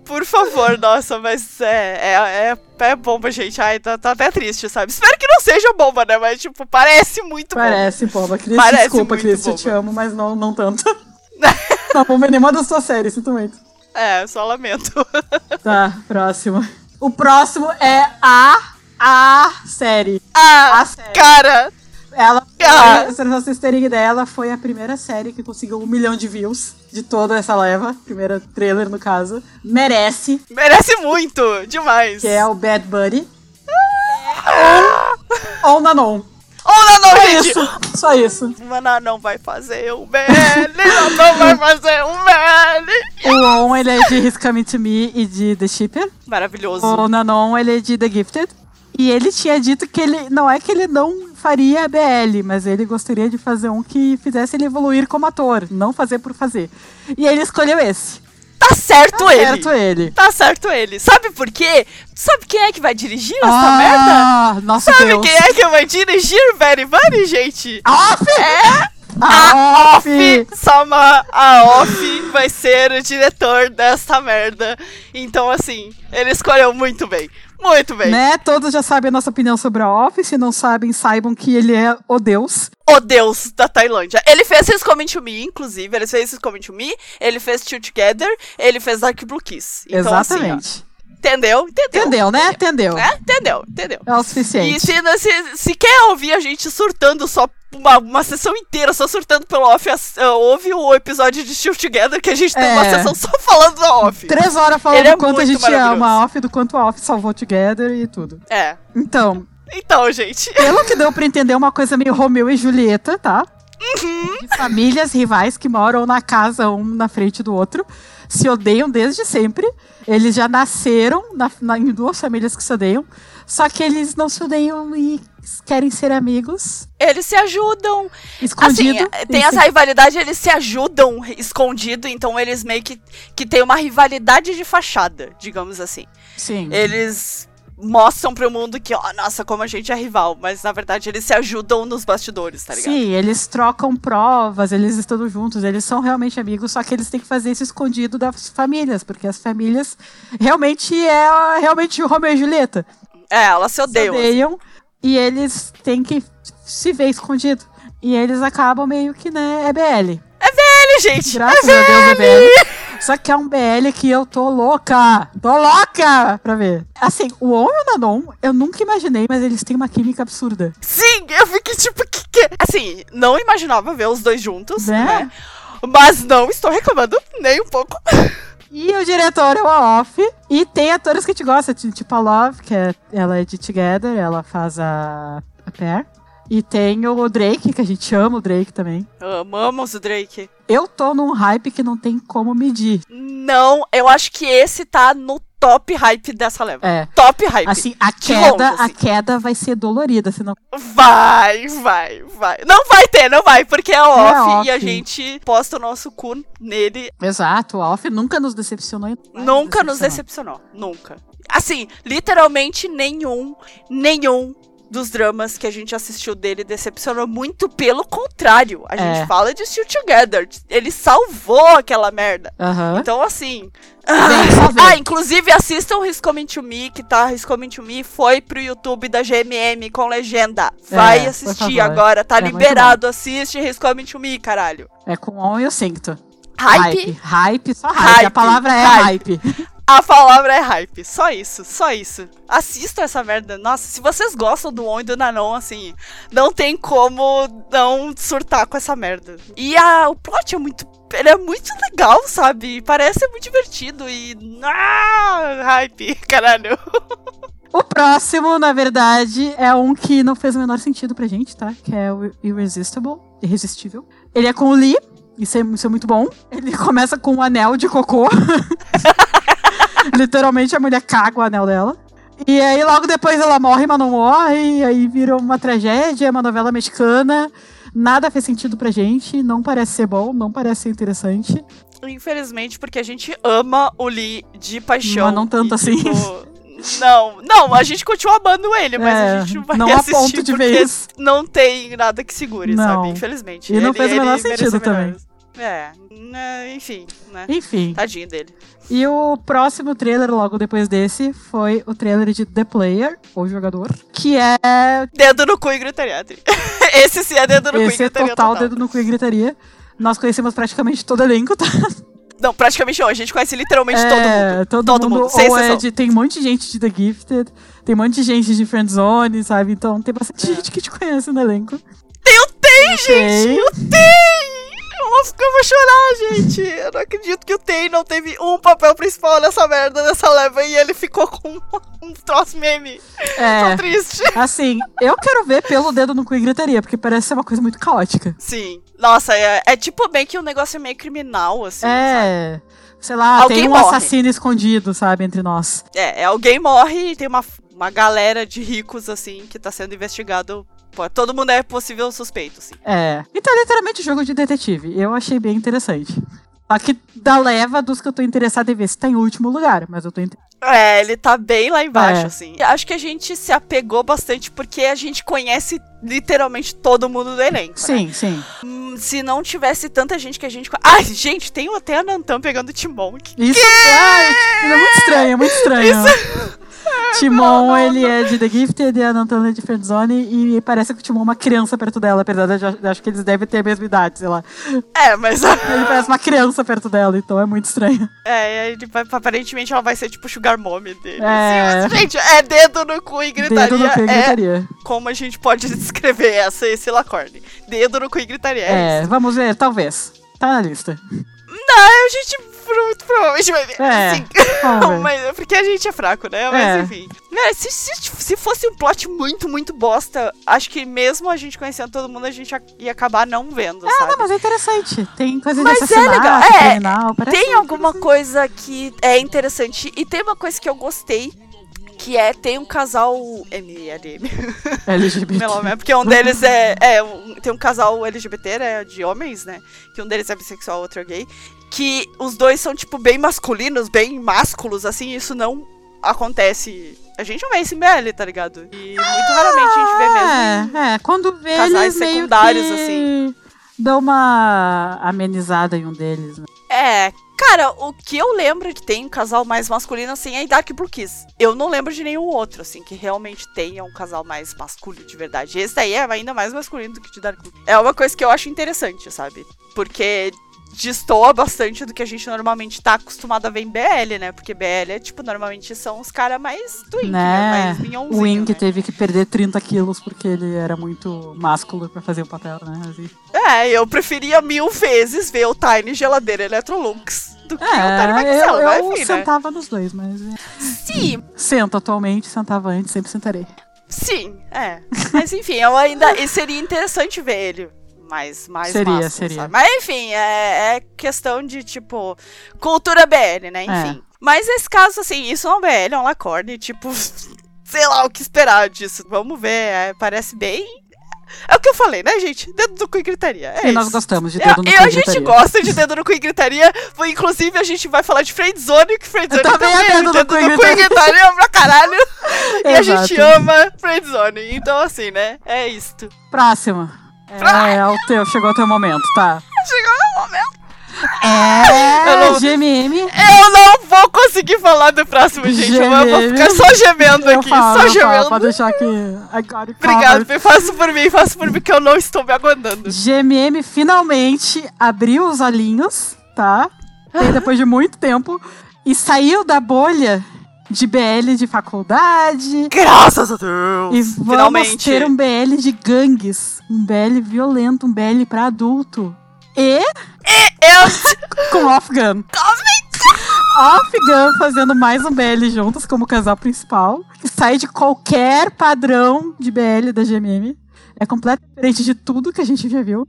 A: por favor, nossa, mas é, é, é, é bomba, gente. Ai, tá, tá até triste, sabe? Espero que não seja bomba, né? Mas, tipo, parece muito bomba.
B: Parece, boba. Cris,
A: Parece
B: desculpa, Cris, eu te amo, mas não, não tanto. não vou ver nenhuma das suas séries, sinto muito.
A: É, só lamento.
B: Tá, próximo. O próximo é a. A série.
A: ah,
B: A série.
A: cara.
B: Ela,
A: Ah.
B: pra vocês terem ideia, ela foi a primeira série que conseguiu um milhão de views de toda essa leva. Primeira trailer, no caso. Merece,
A: Merece muito, demais.
B: que é o Bad Buddy. Ou, ou Nanon.
A: Oh, não, não,
B: Só
A: gente.
B: isso. Só isso.
A: Mana não vai fazer o Meli, não vai fazer o Meli.
B: O On, ele é de His Coming to Me e de The Shipper.
A: Maravilhoso.
B: O Nanon, ele é de The Gifted. E ele tinha dito que ele. Não é que ele não faria BL, mas ele gostaria de fazer um que fizesse ele evoluir como ator, não fazer por fazer. E ele escolheu esse.
A: Tá certo
B: Tá
A: ele.
B: certo ele.
A: Tá certo ele. Sabe por quê? Sabe quem é que vai dirigir essa
B: ah,
A: merda?
B: Nossa
A: Sabe
B: Deus.
A: quem é que vai dirigir Very Bunny, gente?
B: Off!
A: É
B: A Off!
A: Sama a Off vai ser o diretor dessa merda. Então, assim, ele escolheu muito bem. Muito bem.
B: Né? Todos já sabem a nossa opinião sobre a Off. Se não sabem, saibam que ele é o Deus.
A: O deus da Tailândia. Ele fez His Coming to Me, inclusive. Ele fez His Coming to Me. Ele fez Two Together. Ele fez Dark Blue Kiss. Então, assim,
B: Exatamente.
A: ó, entendeu? Entendeu?
B: entendeu, né? Entendeu.
A: É? Entendeu? Entendeu?
B: É o
A: E
B: suficiente.
A: se, se, se quer ouvir a gente surtando só uma, uma sessão inteira, só surtando pelo off, uh, ouve o episódio de Still Together que a gente tem uma
B: É.
A: sessão só falando do off.
B: Três horas falando
A: Ele é
B: do quanto a gente ama a Off, do quanto a Off salvou Together e tudo.
A: É.
B: Então,
A: Então, gente.
B: pelo que deu pra entender, é uma coisa meio Romeu e Julieta, tá?
A: Uhum.
B: De famílias rivais que moram na casa, um na frente do outro, se odeiam desde sempre. Eles já nasceram na, na- em duas famílias que se odeiam, só que eles não se odeiam e querem ser amigos.
A: Eles se ajudam.
B: Escondido.
A: Assim, é, tem essa rivalidade, eles se ajudam escondido, então eles meio que, que tem uma rivalidade de fachada, digamos assim.
B: se- Sim.
A: Eles mostram pro mundo que, ó, nossa, como a gente é rival, mas na verdade eles se ajudam nos bastidores, tá ligado?
B: Sim, eles trocam provas, eles estão juntos, eles são realmente amigos, só que eles têm que fazer isso escondido das famílias, porque as famílias realmente é realmente o Romeu e Julieta.
A: É, elas se
B: Se
A: odeiam. assim.
B: odeiam e eles têm que se ver escondido. E eles acabam meio que, né, é BL.
A: Ele, gente!
B: Graças a Deus é BL. Só que é um BL que eu tô louca! Tô louca pra ver. Assim, o On e o Nanon, eu nunca imaginei, mas eles têm uma química absurda.
A: Sim, eu fiquei tipo, que, que... Assim, não imaginava ver os dois juntos,
B: Né?
A: né? Mas não estou reclamando nem um pouco.
B: E o diretor é o Off. E tem atores que a gente gosta, ti- tipo a Love, que é, ela é de Together, ela faz a, a Pear. E tem o Drake, que a gente ama o Drake também.
A: Amamos o Drake.
B: Eu tô num hype que não tem como medir.
A: Não, eu acho que esse tá no top hype dessa leva.
B: É.
A: Top hype.
B: Assim, a queda,
A: longe, assim.
B: a queda vai ser dolorida, senão.
A: Vai, vai, vai. Não vai ter, não vai, porque é off, e a
B: off.
A: gente posta o nosso cu nele.
B: Exato, o Off nunca nos decepcionou.
A: nunca nos
B: decepcionar.
A: decepcionou. Nunca. Assim, literalmente nenhum, nenhum dos dramas que a gente assistiu dele decepcionou muito. Pelo contrário, a
B: É.
A: gente fala de Still Together. Ele salvou aquela merda.
B: Aham.
A: Então, assim. Ah, inclusive assistam His Coming to Me, que tá His Coming to Me foi pro YouTube da GMM com legenda. Vai
B: É,
A: assistir agora, tá
B: É
A: liberado. Assiste His Coming to Me, caralho.
B: É com On e o Cincto.
A: Hype?
B: Hype, só hype.
A: Hype,
B: A palavra é
A: hype.
B: hype.
A: A palavra é hype. Só isso, só isso. Assistam essa merda. Nossa, se vocês gostam do On e do Nanon, assim, não tem como não surtar com essa merda. E a, o plot é muito. Ele é muito legal, sabe? Parece muito divertido e. Ah, hype, caralho.
B: O próximo, na verdade, é um que não fez o menor sentido pra gente, tá? Que é o Irresistible. Irresistível. Ele é com o Lee. Isso é, isso é muito bom. Ele começa com um anel de cocô. Literalmente a mulher caga o anel dela. E aí logo depois ela morre, mas não morre. E aí vira uma tragédia, é uma novela mexicana. Nada fez sentido pra gente. Não parece ser bom, não parece ser interessante.
A: Infelizmente, porque a gente ama o Lee de paixão.
B: Mas não tanto
A: e,
B: assim.
A: tipo, Não, não, a gente continua amando ele, mas
B: É,
A: a gente não vai
B: não a
A: assistir
B: ponto de ver
A: porque
B: isso.
A: não tem nada que segure,
B: Não.
A: sabe? Infelizmente.
B: E não fez o menor sentido também.
A: É, né, enfim, né?
B: Enfim.
A: Tadinho dele.
B: E o próximo trailer, logo depois desse, foi o trailer de The Player, ou jogador, que é.
A: Dedo no cu e gritaria. Esse sim é dedo no cu e
B: Esse é
A: gritaria
B: total,
A: total.
B: dedo no cu e gritaria. Nós conhecemos praticamente todo elenco, tá?
A: Não, praticamente não. A gente conhece literalmente
B: É,
A: todo mundo.
B: Todo,
A: Todo
B: mundo.
A: mundo, sem
B: é de, tem um monte de gente de The Gifted, tem um monte de gente de Friendzone, sabe? Então tem bastante
A: É.
B: gente que te conhece no elenco.
A: Eu tenho, gente! Eu tenho! Eu vou, eu vou chorar, gente! Eu não acredito que o Tay não teve um papel principal nessa merda, nessa leva, e ele ficou com um troço meme. Tô
B: É.
A: triste.
B: Assim, eu quero ver pelo dedo no cu e gritaria, porque parece ser uma coisa muito caótica.
A: Sim. Nossa, é, é tipo bem que um negócio meio criminal, assim. sabe?
B: É. Sei lá,
A: Alguém
B: tem um
A: morre.
B: assassino escondido, sabe, entre nós.
A: É, é, alguém morre e tem uma, uma galera de ricos, assim, que tá sendo investigado. Todo mundo é possível suspeito, assim.
B: É. Então é literalmente jogo de detetive. Eu achei bem interessante. Só que da leva dos que eu tô interessado em ver se tá em último lugar, mas eu tô interessado.
A: É, ele tá bem lá embaixo,
B: É.
A: assim. Acho que a gente se apegou bastante porque a gente conhece literalmente todo mundo do elenco. né?
B: Sim, sim.
A: Hum, Se não tivesse tanta gente que a gente. Ai, gente, tem até a Nantan pegando o Timon. Que...
B: Isso, ai, é muito estranho, é muito estranho. Timon, ele é de The Gifted e a Nantana é de Friendzone e parece que o Timon é uma criança perto dela, apesar de eu acho que eles devem ter a mesma idade, sei lá.
A: É, mas.
B: Ele parece uma criança perto dela, então é muito estranho.
A: É, ele vai- aparentemente ela vai ser tipo o sugar mommy dele.
B: É.
A: assim, mas, gente, é dedo no cu e gritaria.
B: Dedo no cu e
A: é
B: gritaria.
A: como a gente pode descrever essa, esse Lacorne. Dedo no cu e gritaria. É,
B: É, vamos ver, talvez. Tá na lista.
A: Não, a gente muito provavelmente vai ver.
B: É,
A: Sim.
B: vamos ver.
A: Mas, porque a gente é fraco, né? Mas
B: É.
A: enfim. É, se, se, se fosse um plot muito, muito bosta, acho que mesmo a gente conhecendo todo mundo, a gente ia acabar não vendo,
B: Ah,
A: sabe?
B: não, mas é interessante. Tem coisa
A: Mas
B: de
A: é
B: assassinato,
A: legal, é,
B: criminal,
A: Tem alguma coisa que é interessante. E tem uma coisa que eu gostei. Que é, tem um casal MLM.
B: LGBT.
A: Nome é porque um deles é. é um- tem um casal LGBT, né? De homens, né? Que um deles é bissexual, outro é gay. Que os dois são, tipo, bem masculinos, bem másculos, assim. Isso não acontece. A gente não vê isso em BL, tá ligado? E muito raramente a gente vê mesmo.
B: É, é, quando vê
A: casais secundários, assim.
B: Dão uma amenizada em um deles, né?
A: É, cara, o que eu lembro que tem um casal mais masculino, assim, é Dark Blue Kiss. Eu não lembro de nenhum outro, assim, que realmente tenha um casal mais masculino de verdade. Esse daí é ainda mais masculino do que de Dark Blue Kiss. É uma coisa que eu acho interessante, sabe? Porque destoa bastante do que a gente normalmente tá acostumado a ver em BL, né? Porque BL é, tipo, normalmente são os caras mais twink, né?
B: né?
A: Mais
B: O
A: minhonzinho,
B: Wing
A: né?
B: teve que perder 30 quilos porque ele era muito másculo pra fazer o papel, né? Assim.
A: É, eu preferia mil vezes ver o Tiny Geladeira Electrolux do que o Tiny
B: É,
A: Maxela,
B: eu, eu
A: né?
B: sentava nos dois, mas... é.
A: Sim,
B: Sento atualmente, sentava antes, sempre sentarei.
A: Sim, é. Mas enfim, eu ainda. Seria interessante ver ele. Mais, mais
B: Seria,
A: másculo,
B: seria.
A: sabe? Mas enfim, é, é questão de, tipo, cultura BL, né? Enfim. Mas nesse caso, assim, isso é um BL, é um Lacorne, tipo, sei lá o que esperar disso. Vamos ver, é, parece bem. É o que eu falei, né, gente? Dedo no cu e gritaria. É
B: e nós
A: isso.
B: gostamos de
A: É,
B: dedo no
A: e
B: cu
A: a
B: e
A: gente
B: gritaria.
A: gosta de dedo no cu e gritaria. Inclusive, a gente vai falar de friendzone, que friendzone
B: Também é dedo no cu e
A: gritaria pra caralho. e a
B: Exato.
A: gente ama friendzone. Então, assim, né? É isto.
B: Próximo. É, é o teu, chegou o teu momento, tá?
A: Chegou o momento.
B: É,
A: Eu não-
B: GMM.
A: Eu não vou conseguir falar do próximo, gente. Eu vou
B: Gemendo.
A: ficar só gemendo
B: Eu
A: aqui.
B: falo,
A: só
B: eu falo,
A: gemendo.
B: pode deixar aqui.
A: Obrigado, faça por mim, faça por mim, que eu não estou me aguardando.
B: GMM finalmente abriu os olhinhos, tá? Veio depois de muito tempo. E saiu da bolha de BL de faculdade.
A: Graças a Deus!
B: E vamos
A: Finalmente.
B: ter um BL de gangues. Um BL violento, um BL pra adulto. E
A: Eu...
B: com Off Gun. Off Gun fazendo mais um BL juntos como casal principal. Que sai de qualquer padrão de BL da GMM. É completamente diferente de tudo que a gente já viu.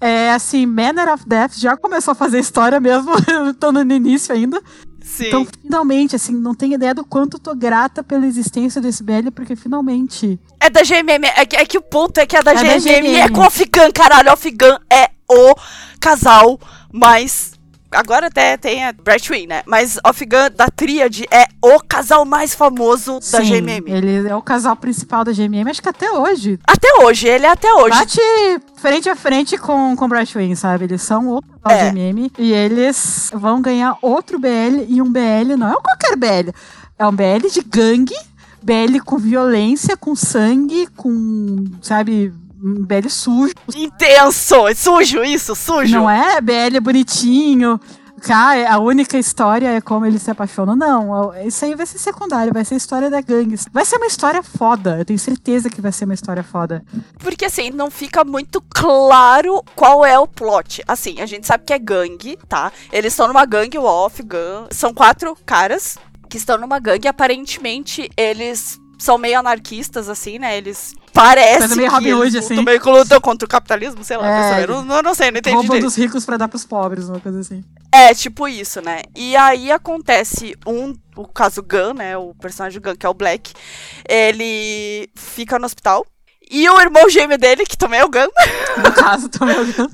B: É assim, Manner of Death já começou a fazer história mesmo, estando no início ainda.
A: Sim.
B: Então, finalmente, assim, não tenho ideia do quanto eu tô grata pela existência desse BL, porque finalmente.
A: É da GMM, é que, é que o ponto é que a da
B: É da
A: GMM é
B: GMM.
A: com Afgan, caralho. Afgan é o casal mais. Agora até tem a Brightwing, né? Mas Afgan da Tríade é o casal mais famoso da
B: sim,
A: GMM.
B: Ele é o casal principal da GMM, acho que até hoje.
A: Até hoje, ele é até hoje.
B: Bate frente a frente com, com Brightwing, sabe? Eles são o casal
A: É.
B: GMM e eles vão ganhar outro BL e um BL, não é qualquer BL. É um BL de gangue, BL com violência, com sangue, com, sabe, BL sujo.
A: Intenso, sujo, isso, sujo.
B: Não é BL bonitinho. Cara, a única história é como eles se apaixonam. Não, isso aí vai ser secundário, vai ser a história da gangue. Vai ser uma história foda. Eu tenho certeza que vai ser uma história foda.
A: Porque assim, não fica muito claro qual é o plot. Assim, a gente sabe que é gangue, tá? Eles estão numa gangue, o Off, Gun. São quatro caras que estão numa gangue. Aparentemente, eles são meio anarquistas, assim, né? Eles parecem
B: Coisa meio
A: que eles
B: assim.
A: meio que lutam contra o capitalismo, sei lá.
B: É,
A: não, não sei, não entendi
B: Roubam dos ricos pra dar pros pobres, uma coisa assim.
A: É, tipo isso, né? E aí acontece um. O caso Gun, né? O personagem Gun, que é o Black. Ele fica no hospital. E o irmão gêmeo dele, que também é o Gun,
B: No caso, tô me olhando.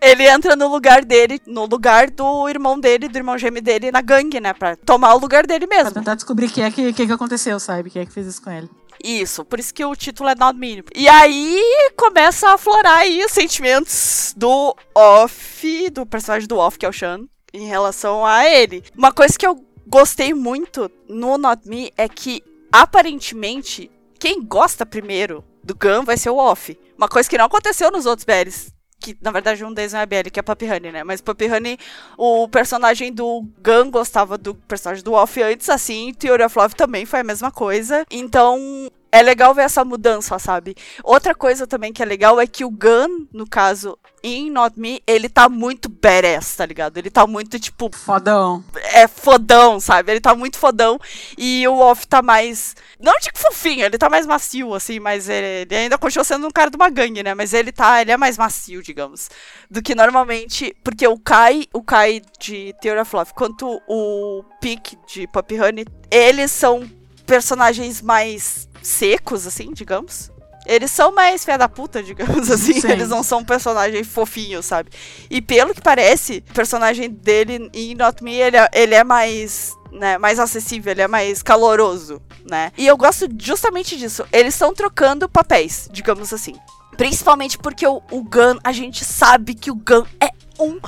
A: Ele entra no lugar dele, no lugar do irmão dele, do irmão gêmeo dele na gangue, né? Pra tomar o lugar dele
B: Pra
A: mesmo.
B: tentar descobrir o que é que, que, que aconteceu, sabe? Quem é que fez isso com ele.
A: Isso, por isso que o título é Not Me. E aí começa a aflorar aí os sentimentos do Off, do personagem do Off, que é o Sean, em relação a ele. Uma coisa que eu gostei muito no Not Me é que, aparentemente, quem gosta primeiro do Gun vai ser o Off. Uma coisa que não aconteceu nos outros BLs. Que, na verdade, um deles é BL, que é Puppy Honey, né? Mas Puppy Honey, o personagem do Gun gostava do personagem do Off antes, assim. Theory of Love também foi a mesma coisa. Então, é legal ver essa mudança, sabe? Outra coisa também que é legal é que o Gun, no caso, em Not Me, ele tá muito badass, tá ligado? Ele tá muito, tipo,
B: Fodão.
A: é fodão, sabe? Ele tá muito fodão. E o Off tá mais. Não digo fofinho, ele tá mais macio, assim, mas ele, ele ainda continua sendo um cara de uma gangue, né? Mas ele tá. Ele é mais macio, digamos. Do que normalmente. Porque o Kai, o Kai de Theory of Love, quanto o Pick de Puppy Honey, eles são personagens mais secos, assim, digamos. Eles são mais fé da puta, digamos assim.
B: Sim.
A: Eles não são personagens fofinhos, sabe? E pelo que parece, o personagem dele em Not Me, ele é, ele é mais, né, mais acessível, ele é mais caloroso, né? E eu gosto justamente disso. Eles estão trocando papéis, digamos assim. Principalmente porque o, o Gun, a gente sabe que o Gun é um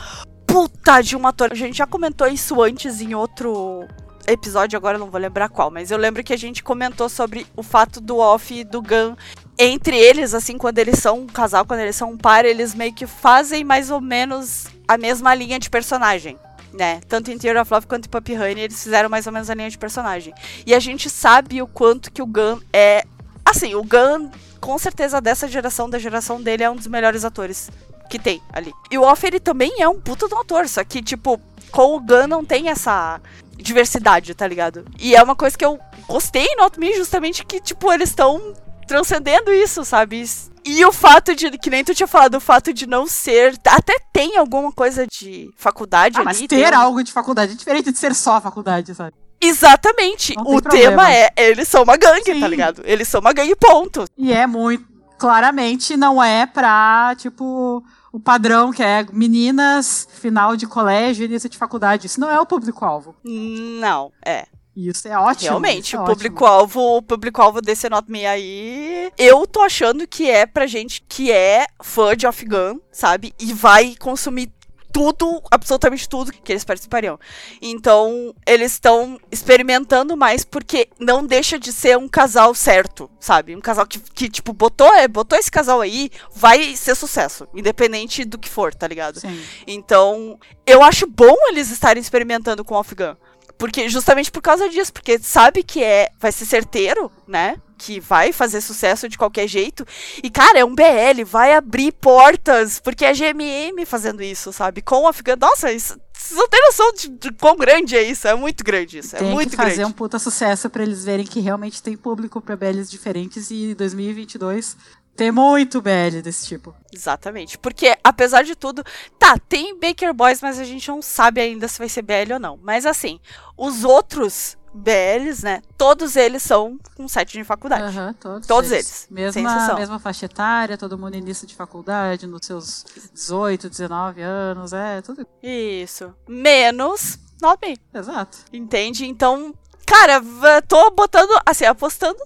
A: puta de um ator. A gente já comentou isso antes em outro episódio, agora eu não vou lembrar qual, mas eu lembro que a gente comentou sobre o fato do Off e do Gun entre eles, assim, quando eles são um casal, quando eles são um par, eles meio que fazem mais ou menos a mesma linha de personagem. Né? Tanto em Theory of Love quanto em Puppy Honey, eles fizeram mais ou menos a linha de personagem. E a gente sabe o quanto que o Gun é. Assim, o Gun, com certeza, dessa geração, da geração dele, é um dos melhores atores que tem ali. E o Off, ele também é um puta ator, só que, tipo, com o Gun não tem essa diversidade, tá ligado? E é uma coisa que eu gostei Not Me, justamente que, tipo, eles estão transcendendo isso, sabe? E o fato de, que nem tu tinha falado, o fato de não ser. Até tem alguma coisa de faculdade
B: Ah,
A: ali.
B: mas ter
A: um-
B: algo de faculdade é diferente de ser só faculdade, sabe?
A: Exatamente.
B: Não
A: O
B: problema.
A: tema é, eles são uma gangue,
B: Sim.
A: tá ligado? Eles são uma gangue, ponto.
B: E é muito. Claramente não é pra, tipo, o padrão que é meninas, final de colégio, início de faculdade. Isso não é o público-alvo.
A: Não, é.
B: Isso é ótimo.
A: Realmente,
B: é
A: o público-alvo, o público-alvo desse Not Me aí, eu tô achando que é pra gente que é fã de Off Gun, sabe? E vai consumir tudo, absolutamente tudo que eles participariam. Então, eles estão experimentando mais porque não deixa de ser um casal certo, sabe? Um casal que, que tipo, botou, é, botou esse casal aí, vai ser sucesso, independente do que for, tá ligado?
B: Sim.
A: Então, eu acho bom eles estarem experimentando com Afghan. Porque, justamente por causa disso, porque sabe que é, vai ser certeiro, né? Que vai fazer sucesso de qualquer jeito. E, cara, é um BL, vai abrir portas, porque é GMM fazendo isso, sabe? Com Afghan. Nossa, isso, vocês não têm noção de, de quão grande é isso. É muito grande isso. É
B: Tem
A: muito
B: que fazer
A: grande.
B: um puta sucesso pra eles verem que realmente tem público pra BLs diferentes e em 2022 tem muito BL desse tipo.
A: Exatamente. Porque, apesar de tudo, tá, tem Baker Boys, mas a gente não sabe ainda se vai ser BL ou não. Mas assim, os outros BLs, né? Todos eles são com sete de faculdade.
B: Aham, todos,
A: Todos eles, sem
B: Mesma, mesma faixa etária, todo mundo início de faculdade, nos seus 18, 19 anos, é, tudo.
A: Isso. Menos Not Me.
B: Exato.
A: Entende? Então, cara, tô botando, assim, apostando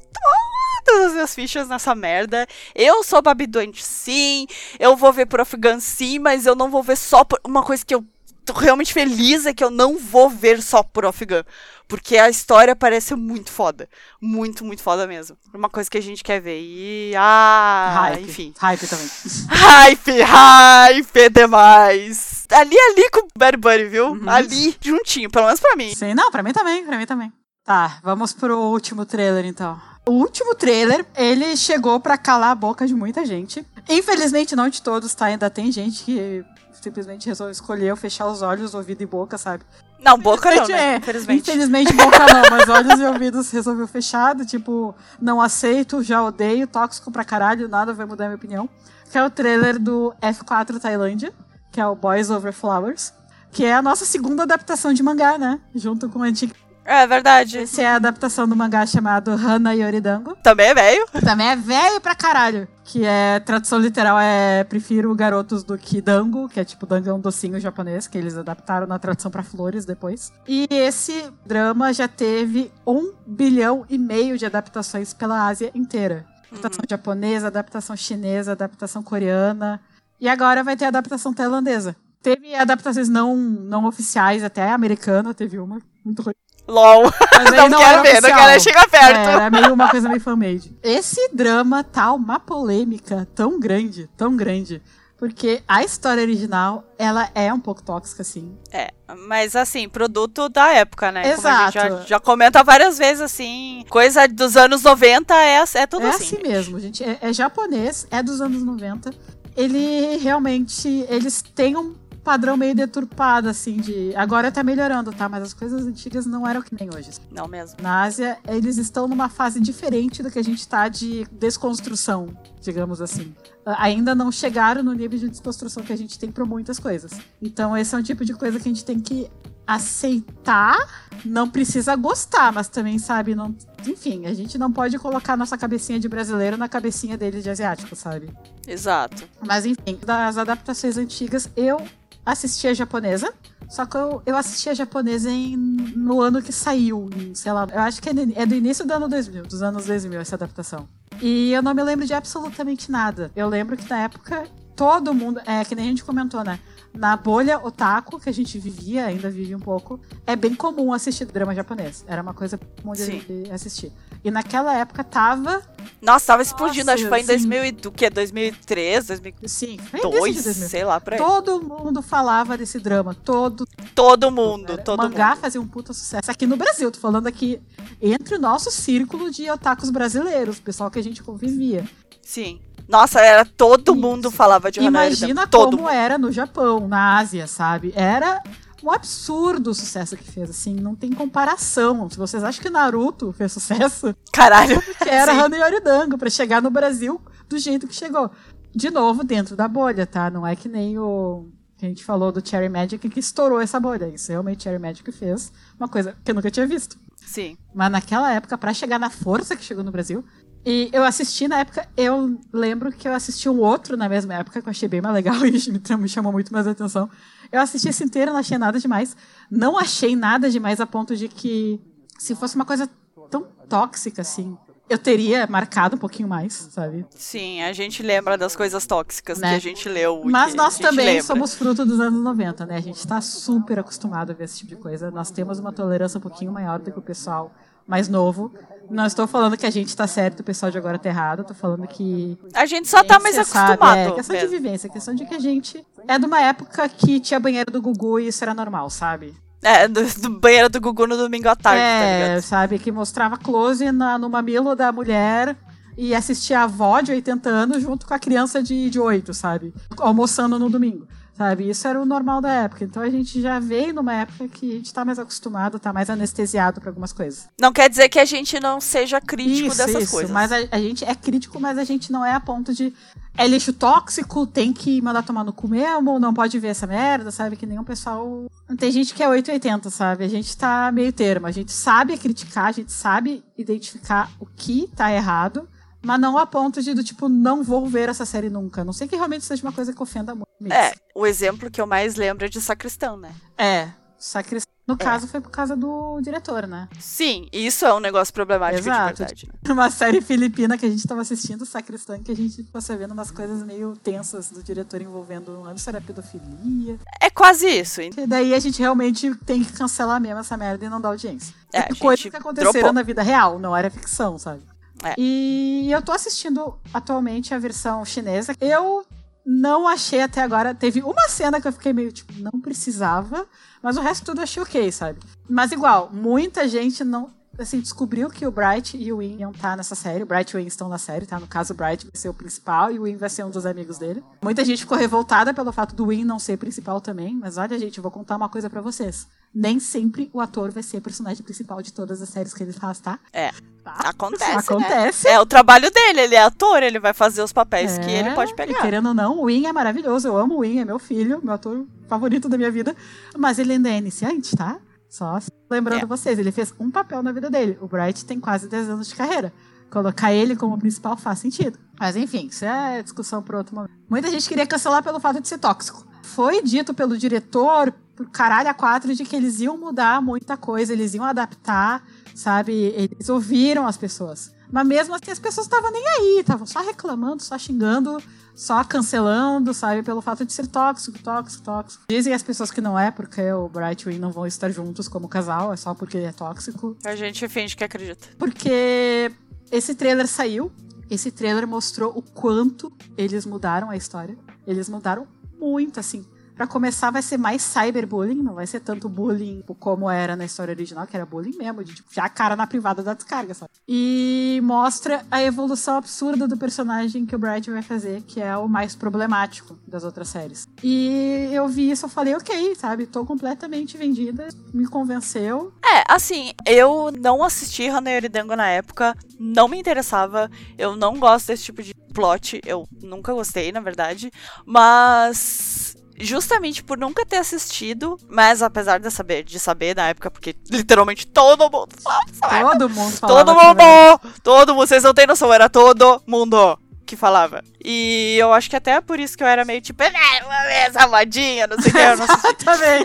A: todas as minhas fichas nessa merda. Eu sou Babi doente, sim. Eu vou ver por Afghan, sim, mas eu não vou ver só por. Uma coisa que eu tô realmente feliz é que eu não vou ver só por Afghan. Porque a história parece muito foda. Muito, muito foda mesmo. Uma coisa que a gente quer ver. E. Ah,
B: hype.
A: enfim.
B: Hype também.
A: Hype, hype demais. Ali, ali com o Bad Bunny, viu?
B: Uhum.
A: Ali, juntinho, pelo menos pra mim.
B: Sim, não, pra mim também, pra mim também. Tá, vamos pro último trailer então. O último trailer, ele chegou pra calar a boca de muita gente. Infelizmente, não de todos, tá? Ainda tem gente que simplesmente resolveu escolher fechar os olhos, ouvido e boca, sabe?
A: Não, boca não,
B: Infelizmente,
A: né?
B: é.
A: Infelizmente.
B: Infelizmente, boca não, mas olhos e ouvidos resolveu fechado. Tipo, não aceito, já odeio, tóxico pra caralho, nada vai mudar minha opinião. Que é o trailer do F4 Tailândia, que é o Boys Over Flowers. Que é a nossa segunda adaptação de mangá, né? Junto com o antigo.
A: É verdade.
B: Esse é a adaptação do mangá chamado Hana Yoridango.
A: Também é velho.
B: Também é velho pra caralho. Que é, tradução literal é Prefiro Garotos do que Dango, que é tipo Dango é um docinho japonês, que eles adaptaram na tradução pra flores depois. E esse drama já teve um bilhão e meio de adaptações pela Ásia inteira. Adaptação japonesa, adaptação chinesa, adaptação coreana. E agora vai ter adaptação tailandesa. Teve adaptações não, não oficiais, até americana teve uma. Muito ruim.
A: LOL. Não,
B: não
A: quero ver, não
B: oficial.
A: quero nem chegar perto.
B: É, era meio uma coisa meio fan-made. Esse drama tá uma polêmica tão grande, tão grande. Porque a história original, ela é um pouco tóxica, assim.
A: É, mas assim, produto da época, né? Como a gente
B: Exato.
A: já, já comenta várias vezes, assim, coisa dos anos 90 é, é tudo
B: é
A: assim.
B: assim mesmo, gente. É, é japonês, é dos anos 90. Ele realmente. Eles têm um padrão meio deturpado, assim, de. Agora tá melhorando, tá? Mas as coisas antigas não eram que nem hoje.
A: Não mesmo.
B: Na Ásia, eles estão numa fase diferente do que a gente tá de desconstrução, digamos assim. Ah, Ainda não chegaram no nível de desconstrução que a gente tem para muitas coisas. Então, esse é um tipo de coisa que a gente tem que aceitar. Não precisa gostar, mas também, sabe, não. Enfim, a gente não pode colocar nossa cabecinha de brasileiro na cabecinha dele de asiático, sabe?
A: Exato.
B: Mas enfim, das adaptações antigas, eu assisti a japonesa. Só que eu, eu assisti a japonesa em, no ano que saiu, em, sei lá, eu acho que é, é do início do ano 2000, dos anos 2000 essa adaptação. E eu não me lembro de absolutamente nada. Eu lembro que na época todo mundo, é que nem a gente comentou, né? Na bolha otaku que a gente vivia, ainda vive um pouco, é bem comum assistir drama japonês. Era uma coisa comum de a
A: Sim.
B: gente assistir. E naquela época tava,
A: Nossa, tava explodindo,
B: Nossa,
A: acho que foi em
B: sim.
A: 2000 e, que? 2003, 2002,
B: sim, foi início de 2000.
A: sei lá, por aí.
B: Todo mundo falava desse drama, todo
A: Todo mundo,
B: Era-
A: todo
B: mangá
A: mundo.
B: fazia um puta sucesso aqui no Brasil. Tô falando aqui entre o nosso círculo de otakus brasileiros, o pessoal que a gente convivia.
A: Sim. Nossa, era todo
B: Isso.
A: mundo falava de Hana
B: Imagina
A: todo
B: como
A: mundo.
B: era no Japão, na Ásia, sabe? Era um absurdo o sucesso que fez, assim, não tem comparação. Se vocês acham que Naruto fez sucesso,
A: Caralho.
B: que era. Hana Yoridango pra chegar no Brasil do jeito que chegou. De novo, dentro da bolha, tá? Não é que nem o que a gente falou do Cherry Magic que estourou essa bolha. Isso realmente Cherry Magic fez uma coisa que eu nunca tinha visto.
A: Sim.
B: Mas naquela época, pra chegar na força que chegou no Brasil. E eu assisti na época, eu lembro que eu assisti um outro na mesma época, que eu achei bem mais legal e me chamou muito mais atenção. Eu assisti esse inteiro, não achei nada demais. Não achei nada demais a ponto de que, se fosse uma coisa tão tóxica assim, eu teria marcado um pouquinho mais, sabe?
A: Sim, a gente lembra das coisas tóxicas
B: Né?
A: que a gente leu.
B: Mas nós também
A: lembra.
B: somos fruto dos anos 90, né? A gente tá super acostumado a ver esse tipo de coisa. Nós temos uma tolerância um pouquinho maior do que o pessoal mais novo. Não estou falando que a gente tá certo o pessoal de agora tá errado. Tô falando que
A: A gente só tá mais
B: Você sabe,
A: acostumado.
B: é questão de
A: mesmo.
B: vivência, questão de que a gente é de uma época que tinha banheiro do Gugu e isso era normal, sabe?
A: É, do, do banheiro do Gugu no domingo à tarde, tá
B: é,
A: ligado?
B: sabe? Que mostrava close na, no mamilo da mulher e assistia a avó de 80 anos junto com a criança de, de 8, sabe? Almoçando no domingo. Sabe, isso era o normal da época. Então a gente já veio numa época que a gente tá mais acostumado, tá mais anestesiado para algumas coisas.
A: Não quer dizer que a gente não seja crítico
B: isso,
A: dessas
B: isso.
A: coisas.
B: Mas a, a gente é crítico, mas a gente não é a ponto de é lixo tóxico, tem que mandar tomar no cu mesmo, não pode ver essa merda, sabe? Que nem o pessoal. Tem gente que é 880, sabe? A gente tá meio termo. A gente sabe criticar, a gente sabe identificar o que tá errado. Mas não a ponto de, do tipo, não vou ver essa série nunca. A não sei que realmente seja uma coisa que ofenda muito.
A: É, o exemplo que eu mais lembro é de Sacristão, né?
B: É. Sacristão. No caso, foi por causa do diretor, né?
A: Sim, isso é um negócio problemático
B: Exato.
A: de verdade. Né?
B: Uma série filipina que a gente tava assistindo, Sacristão, que a gente ficou sabendo umas coisas meio tensas do diretor envolvendo, não lembro se era pedofilia.
A: É quase isso. hein?
B: E daí a gente realmente tem que cancelar mesmo essa merda e não dar audiência.
A: É, a
B: Tem coisas que aconteceram
A: dropou.
B: na vida real, não era ficção, sabe?
A: É.
B: E eu tô assistindo atualmente a versão chinesa. Eu não achei até agora. Teve uma cena que eu fiquei meio tipo, não precisava, mas o resto tudo achei ok, sabe? Mas igual, muita gente não. Assim, descobriu que o Bright e o Win iam estar nessa série. O Bright e o Win estão na série, tá? No caso, o Bright vai ser o principal e o Win vai ser um dos amigos dele. Muita gente ficou revoltada pelo fato do Win não ser principal também. Mas olha, gente, eu vou contar uma coisa pra vocês. Nem sempre o ator vai ser o personagem principal de todas as séries que ele faz, tá?
A: É.
B: Tá?
A: Acontece. né?
B: Acontece.
A: É o trabalho dele, ele é ator, ele vai fazer os papéis que ele pode
B: E
A: pegar.
B: querendo ou não, o Win é maravilhoso. Eu amo o Win, é meu filho, meu ator favorito da minha vida. Mas ele ainda é iniciante, tá? Só lembrando
A: É.
B: vocês, ele fez um papel na vida dele. O Bright tem quase 10 anos de carreira. Colocar ele como principal faz sentido. Mas enfim, isso é discussão para outro momento. Muita gente queria cancelar pelo fato de ser tóxico. Foi dito pelo diretor, por caralho a quatro, de que eles iam mudar muita coisa, eles iam adaptar, sabe? Eles ouviram as pessoas. Mas mesmo assim, as pessoas estavam nem aí, estavam só reclamando, só xingando, só cancelando, sabe? Pelo fato de ser tóxico, tóxico, tóxico. Dizem as pessoas que não é, porque o Bright o Win não vão estar juntos como casal, é só porque é tóxico.
A: A gente finge que acredita.
B: Porque esse trailer saiu, esse trailer mostrou o quanto eles mudaram a história. Eles mudaram muito, assim. Pra começar, vai ser mais cyberbullying, não vai ser tanto bullying como era na história original, que era bullying mesmo, de tipo, já a cara na privada da descarga, sabe? E mostra a evolução absurda do personagem que o Bright vai fazer, que é o mais problemático das outras séries. E eu vi isso, eu falei, ok, sabe? Tô completamente vendida, me convenceu.
A: É, assim, eu não assisti Hana Yoridango na época, não me interessava, eu não gosto desse tipo de plot, eu nunca gostei, na verdade, mas justamente por nunca ter assistido, mas apesar de saber, de saber na época, porque literalmente todo mundo sabe?
B: Todo mundo falava
A: Todo mundo! Todo mundo, vocês não têm noção, era todo mundo que falava. E eu acho que até por isso que eu era meio tipo, né, uma vez a modinha, não sei o que, eu não.
B: Também.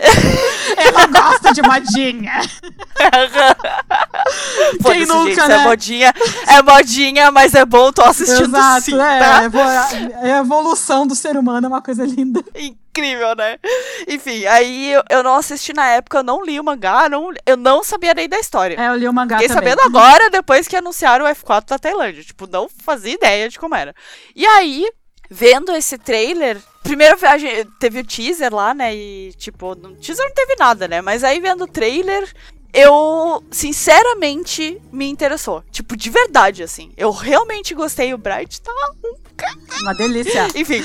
B: Ela gosta de modinha.
A: Foda-se,
B: nunca,
A: gente, isso
B: né?
A: é modinha, é modinha, mas é bom, tô assistindo
B: Exato,
A: sim,
B: é,
A: tá?
B: a evo- a evolução do ser humano é uma coisa linda.
A: Incrível, né? Enfim, aí eu, eu não assisti na época, eu não li o mangá, não, eu não sabia nem da história.
B: É, eu li o mangá
A: Fiquei
B: também.
A: sabendo agora, depois que anunciaram o F4 da Tailândia. Tipo, não fazia ideia de como era. E aí, vendo esse trailer. Primeiro a gente, teve o teaser lá, né? E, tipo, no teaser não teve nada, né? Mas aí, vendo o trailer, eu, sinceramente, me interessou. Tipo, de verdade, assim. Eu realmente gostei. O Bright tá
B: Uma delícia.
A: enfim,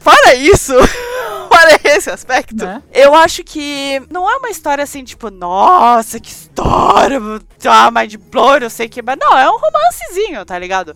A: fora isso, fora esse aspecto,
B: Né?
A: eu acho que não é uma história assim, tipo, nossa, que história, ah, mind blow, eu sei que. Mas não, é um romancezinho, tá ligado?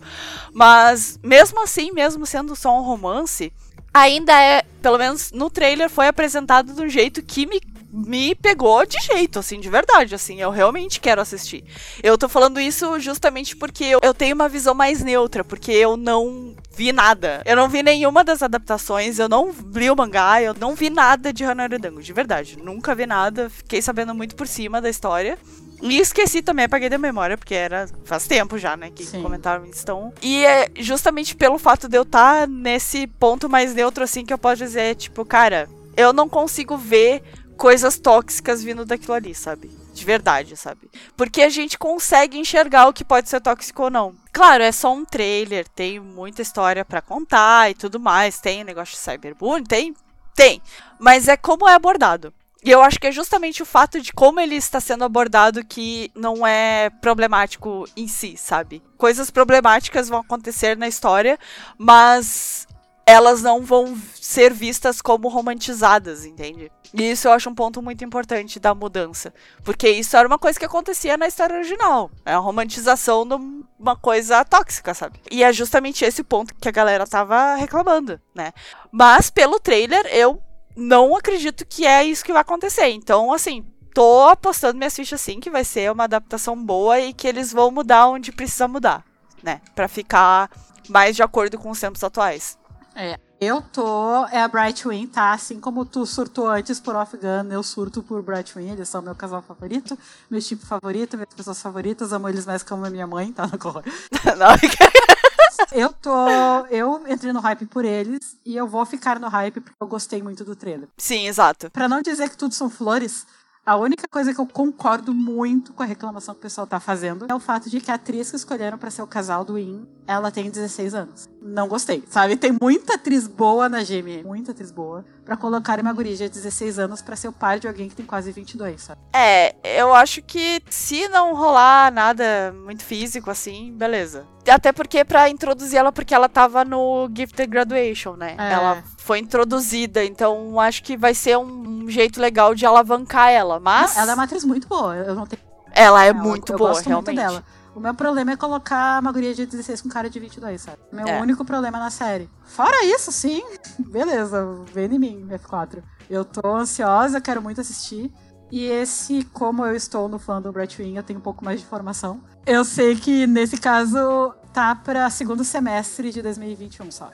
A: Mas mesmo assim, mesmo sendo só um romance, ainda é, pelo menos no trailer, foi apresentado de um jeito que me me pegou de jeito, assim, de verdade, assim, eu realmente quero assistir. Eu tô falando isso justamente porque eu, eu tenho uma visão mais neutra, porque eu não vi nada. Eu não vi nenhuma das adaptações, eu não li o mangá, eu não vi nada de Hanaridango, de verdade. Nunca vi nada, fiquei sabendo muito por cima da história. E esqueci também, apaguei da memória, porque era faz tempo já, né, que Sim. comentaram estão. E é justamente pelo fato de eu estar tá nesse ponto mais neutro, assim, que eu posso dizer, tipo, cara, eu não consigo ver coisas tóxicas vindo daquilo ali, sabe? De verdade, sabe? Porque a gente consegue enxergar o que pode ser tóxico ou não. Claro, é só um trailer, tem muita história para contar e tudo mais, tem negócio de cyberbullying, tem, tem. Mas é como é abordado. E eu acho que é justamente o fato de como ele está sendo abordado que não é problemático em si, sabe? Coisas problemáticas vão acontecer na história, mas elas não vão ser vistas como romantizadas, entende? E isso eu acho um ponto muito importante da mudança. Porque isso era uma coisa que acontecia na história original. É a romantização de uma coisa tóxica, sabe? E é justamente esse ponto que a galera tava reclamando, né? Mas pelo trailer, eu não acredito que é isso que vai acontecer. Então, assim, tô apostando minhas fichas sim que vai ser uma adaptação boa e que eles vão mudar onde precisa mudar, né? Para ficar mais de acordo com os tempos atuais.
B: É, eu tô. É a Brightwing, tá? Assim como tu surtou antes por Off Gun, eu surto por Brightwing. Eles são meu casal favorito, meu tipo favorito, minhas pessoas favoritas. Amo eles mais como a minha mãe, tá? Não, eu tô. Eu entrei no hype por eles e eu vou ficar no hype porque eu gostei muito do trailer.
A: Sim, exato.
B: Pra não dizer que tudo são flores, a única coisa que eu concordo muito com a reclamação que o pessoal tá fazendo é o fato de que a atriz que escolheram para ser o casal do In, ela tem 16 anos. Não gostei, sabe? Tem muita atriz boa na GM, muita atriz boa, para colocar uma guria de 16 anos para ser o pai de alguém que tem quase 22, sabe?
A: É, eu acho que se não rolar nada muito físico assim, beleza. Até porque para introduzir ela, porque ela tava no Gifted Graduation, né? É. Ela foi introduzida, então acho que vai ser um, jeito legal de alavancar ela, mas...
B: Não, ela é uma atriz muito boa, eu não tenho...
A: Ela é muito eu boa, realmente.
B: Muito dela. O meu problema é colocar uma guria de 16 com cara de 22, sabe? Meu é. único problema na série. Fora isso, sim, beleza, vem em mim, F4. Eu tô ansiosa, quero muito assistir. E esse, como eu estou no fã do Brightwing, eu tenho um pouco mais de informação. Eu sei que nesse caso tá para segundo semestre de 2021 só.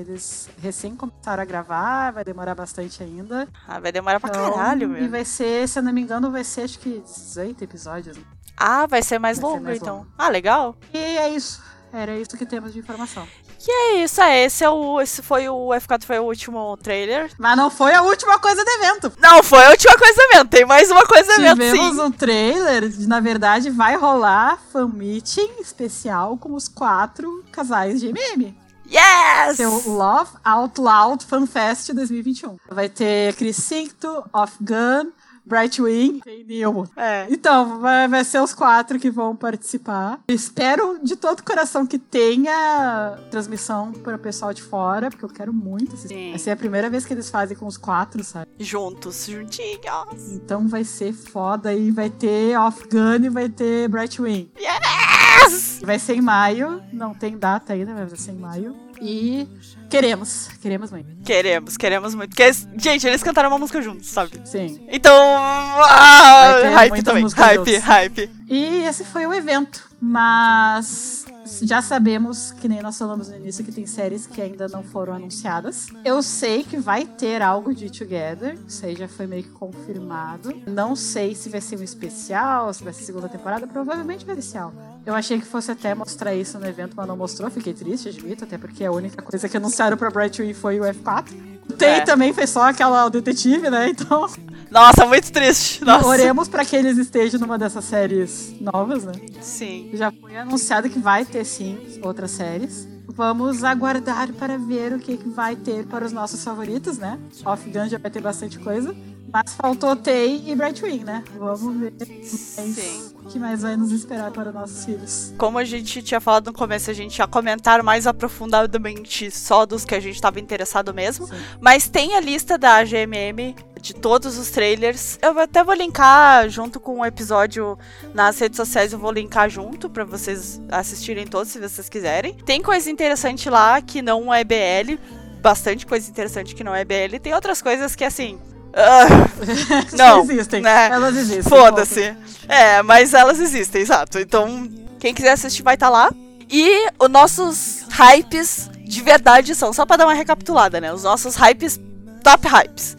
B: Eles recém começaram a gravar, vai demorar bastante ainda.
A: Ah, vai demorar então, pra caralho, meu.
B: E vai ser, se eu não me engano, vai ser acho que 18 episódios.
A: Ah, vai ser mais vai longo, ser mais então. Longo. Ah, legal.
B: E é isso. Era isso que temos de informação.
A: E é isso, é, esse, é o, esse foi o F4 foi o último trailer.
B: Mas não foi a última coisa do evento.
A: Não, foi a última coisa do evento. Tem mais uma coisa do evento,
B: Tivemos um trailer, na verdade vai rolar fan meeting especial com os quatro casais de MM.
A: Yes!
B: Seu Love Out Loud Fan Fest 2021. Vai ter Crisinto, Off Gun, Brightwing e Nemo.
A: É.
B: Então, vai, vai ser os quatro que vão participar. Espero de todo coração que tenha transmissão para o pessoal de fora, porque eu quero muito assistir. Sim. Vai ser a primeira vez que eles fazem com os quatro, sabe?
A: Juntos, juntinhos.
B: Então vai ser foda e vai ter Off Gun e vai ter Brightwing.
A: Yes!
B: Vai ser em maio, não tem data ainda, mas vai ser em maio. E queremos, queremos muito.
A: Queremos, queremos muito. Porque, gente, eles cantaram uma música juntos, sabe?
B: Sim.
A: Então, ah, hype também. Hype, juntos. hype.
B: E esse foi o evento. Mas já sabemos, que nem nós falamos no início, que tem séries que ainda não foram anunciadas. Eu sei que vai ter algo de Together, isso aí já foi meio que confirmado. Não sei se vai ser um especial, se vai ser segunda temporada, provavelmente vai ser especial. Eu achei que fosse até mostrar isso no evento, mas não mostrou, fiquei triste, admito, até porque a única coisa que anunciaram pra Brightwing foi o F4. Tem é. também, foi só aquela detetive, né? Então.
A: Nossa, muito triste. Nossa.
B: Oremos para que eles estejam numa dessas séries novas, né?
A: Sim.
B: Já foi anunciado que vai ter sim outras séries. Vamos aguardar para ver o que, que vai ter para os nossos favoritos, né? Off Gun já vai ter bastante coisa. Mas faltou Tay e Brightwing, né? Vamos ver Sim. o que mais vai nos esperar para nossos filhos.
A: Como a gente tinha falado no começo, a gente ia comentar mais aprofundadamente só dos que a gente estava interessado mesmo. Sim. Mas tem a lista da GMM de todos os trailers. Eu até vou linkar junto com o episódio nas redes sociais, eu vou linkar junto para vocês assistirem todos se vocês quiserem. Tem coisa interessante lá que não é BL, bastante coisa interessante que não é BL. Tem outras coisas que assim, Uh, não,
B: existem.
A: Né?
B: Elas existem.
A: Foda-se. É, mas elas existem, exato. Então, quem quiser assistir vai estar tá lá. E os nossos hypes de verdade são, só pra dar uma recapitulada, né? Os nossos hypes, top hypes.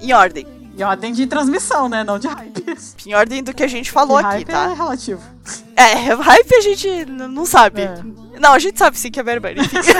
A: Em ordem.
B: Em ordem de transmissão, né? Não de hype.
A: Em ordem do que a gente falou aqui, tá?
B: É relativo.
A: É, hype a gente não sabe. É. Não, a gente sabe sim que é Berber. Mas enfim.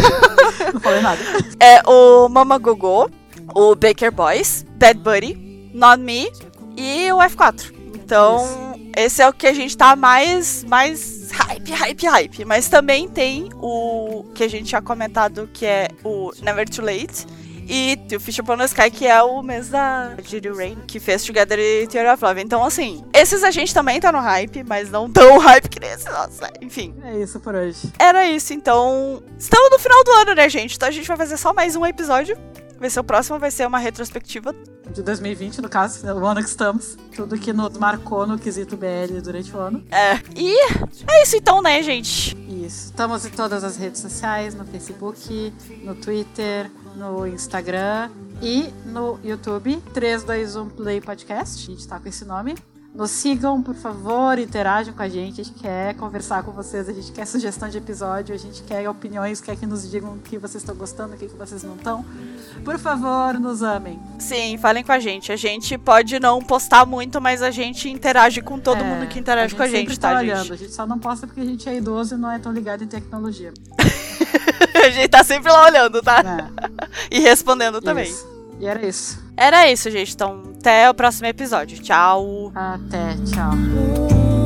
B: não falei nada.
A: É o Mama Gogô, o Baker Boys, Bad Buddy, Not Me e o F4. Então, esse é o que a gente tá mais, mais hype, hype, hype. Mas também tem o que a gente tinha comentado, que é o Never Too Late e o Fish Upon the Sky, que é o mês da Judy Rain, que fez Together e Theory of Love. Então, assim, esses a gente também tá no hype, mas não tão hype que nesse, nossa, enfim.
B: É isso por hoje.
A: Era isso, então. Estamos no final do ano, né, gente? Então a gente vai fazer só mais um episódio. Vai ser o próximo, vai ser uma retrospectiva.
B: De 2020, no caso, né, o ano que estamos. Tudo que nos marcou no quesito BL durante o ano.
A: É. E é isso então, né, gente?
B: Isso. Estamos em todas as redes sociais, no Facebook, no Twitter, no Instagram e no YouTube. 321 Play Podcast. A gente tá com esse nome. Nos sigam, por favor, interajam com a gente. A gente quer conversar com vocês, a gente quer sugestão de episódio, a gente quer opiniões, quer que nos digam o que vocês estão gostando, o que vocês não estão. Por favor, nos amem.
A: Sim, falem com a gente. A gente pode não postar muito, mas a gente interage com todo é, mundo que interage a com a gente, tá,
B: tá
A: gente?
B: Olhando. A gente só não posta porque a gente é idoso e não é tão ligado em tecnologia.
A: a gente tá sempre lá olhando, tá? É. e respondendo também.
B: Isso. E era isso.
A: Era isso, gente. Então, até o próximo episódio. Tchau.
B: Até, tchau.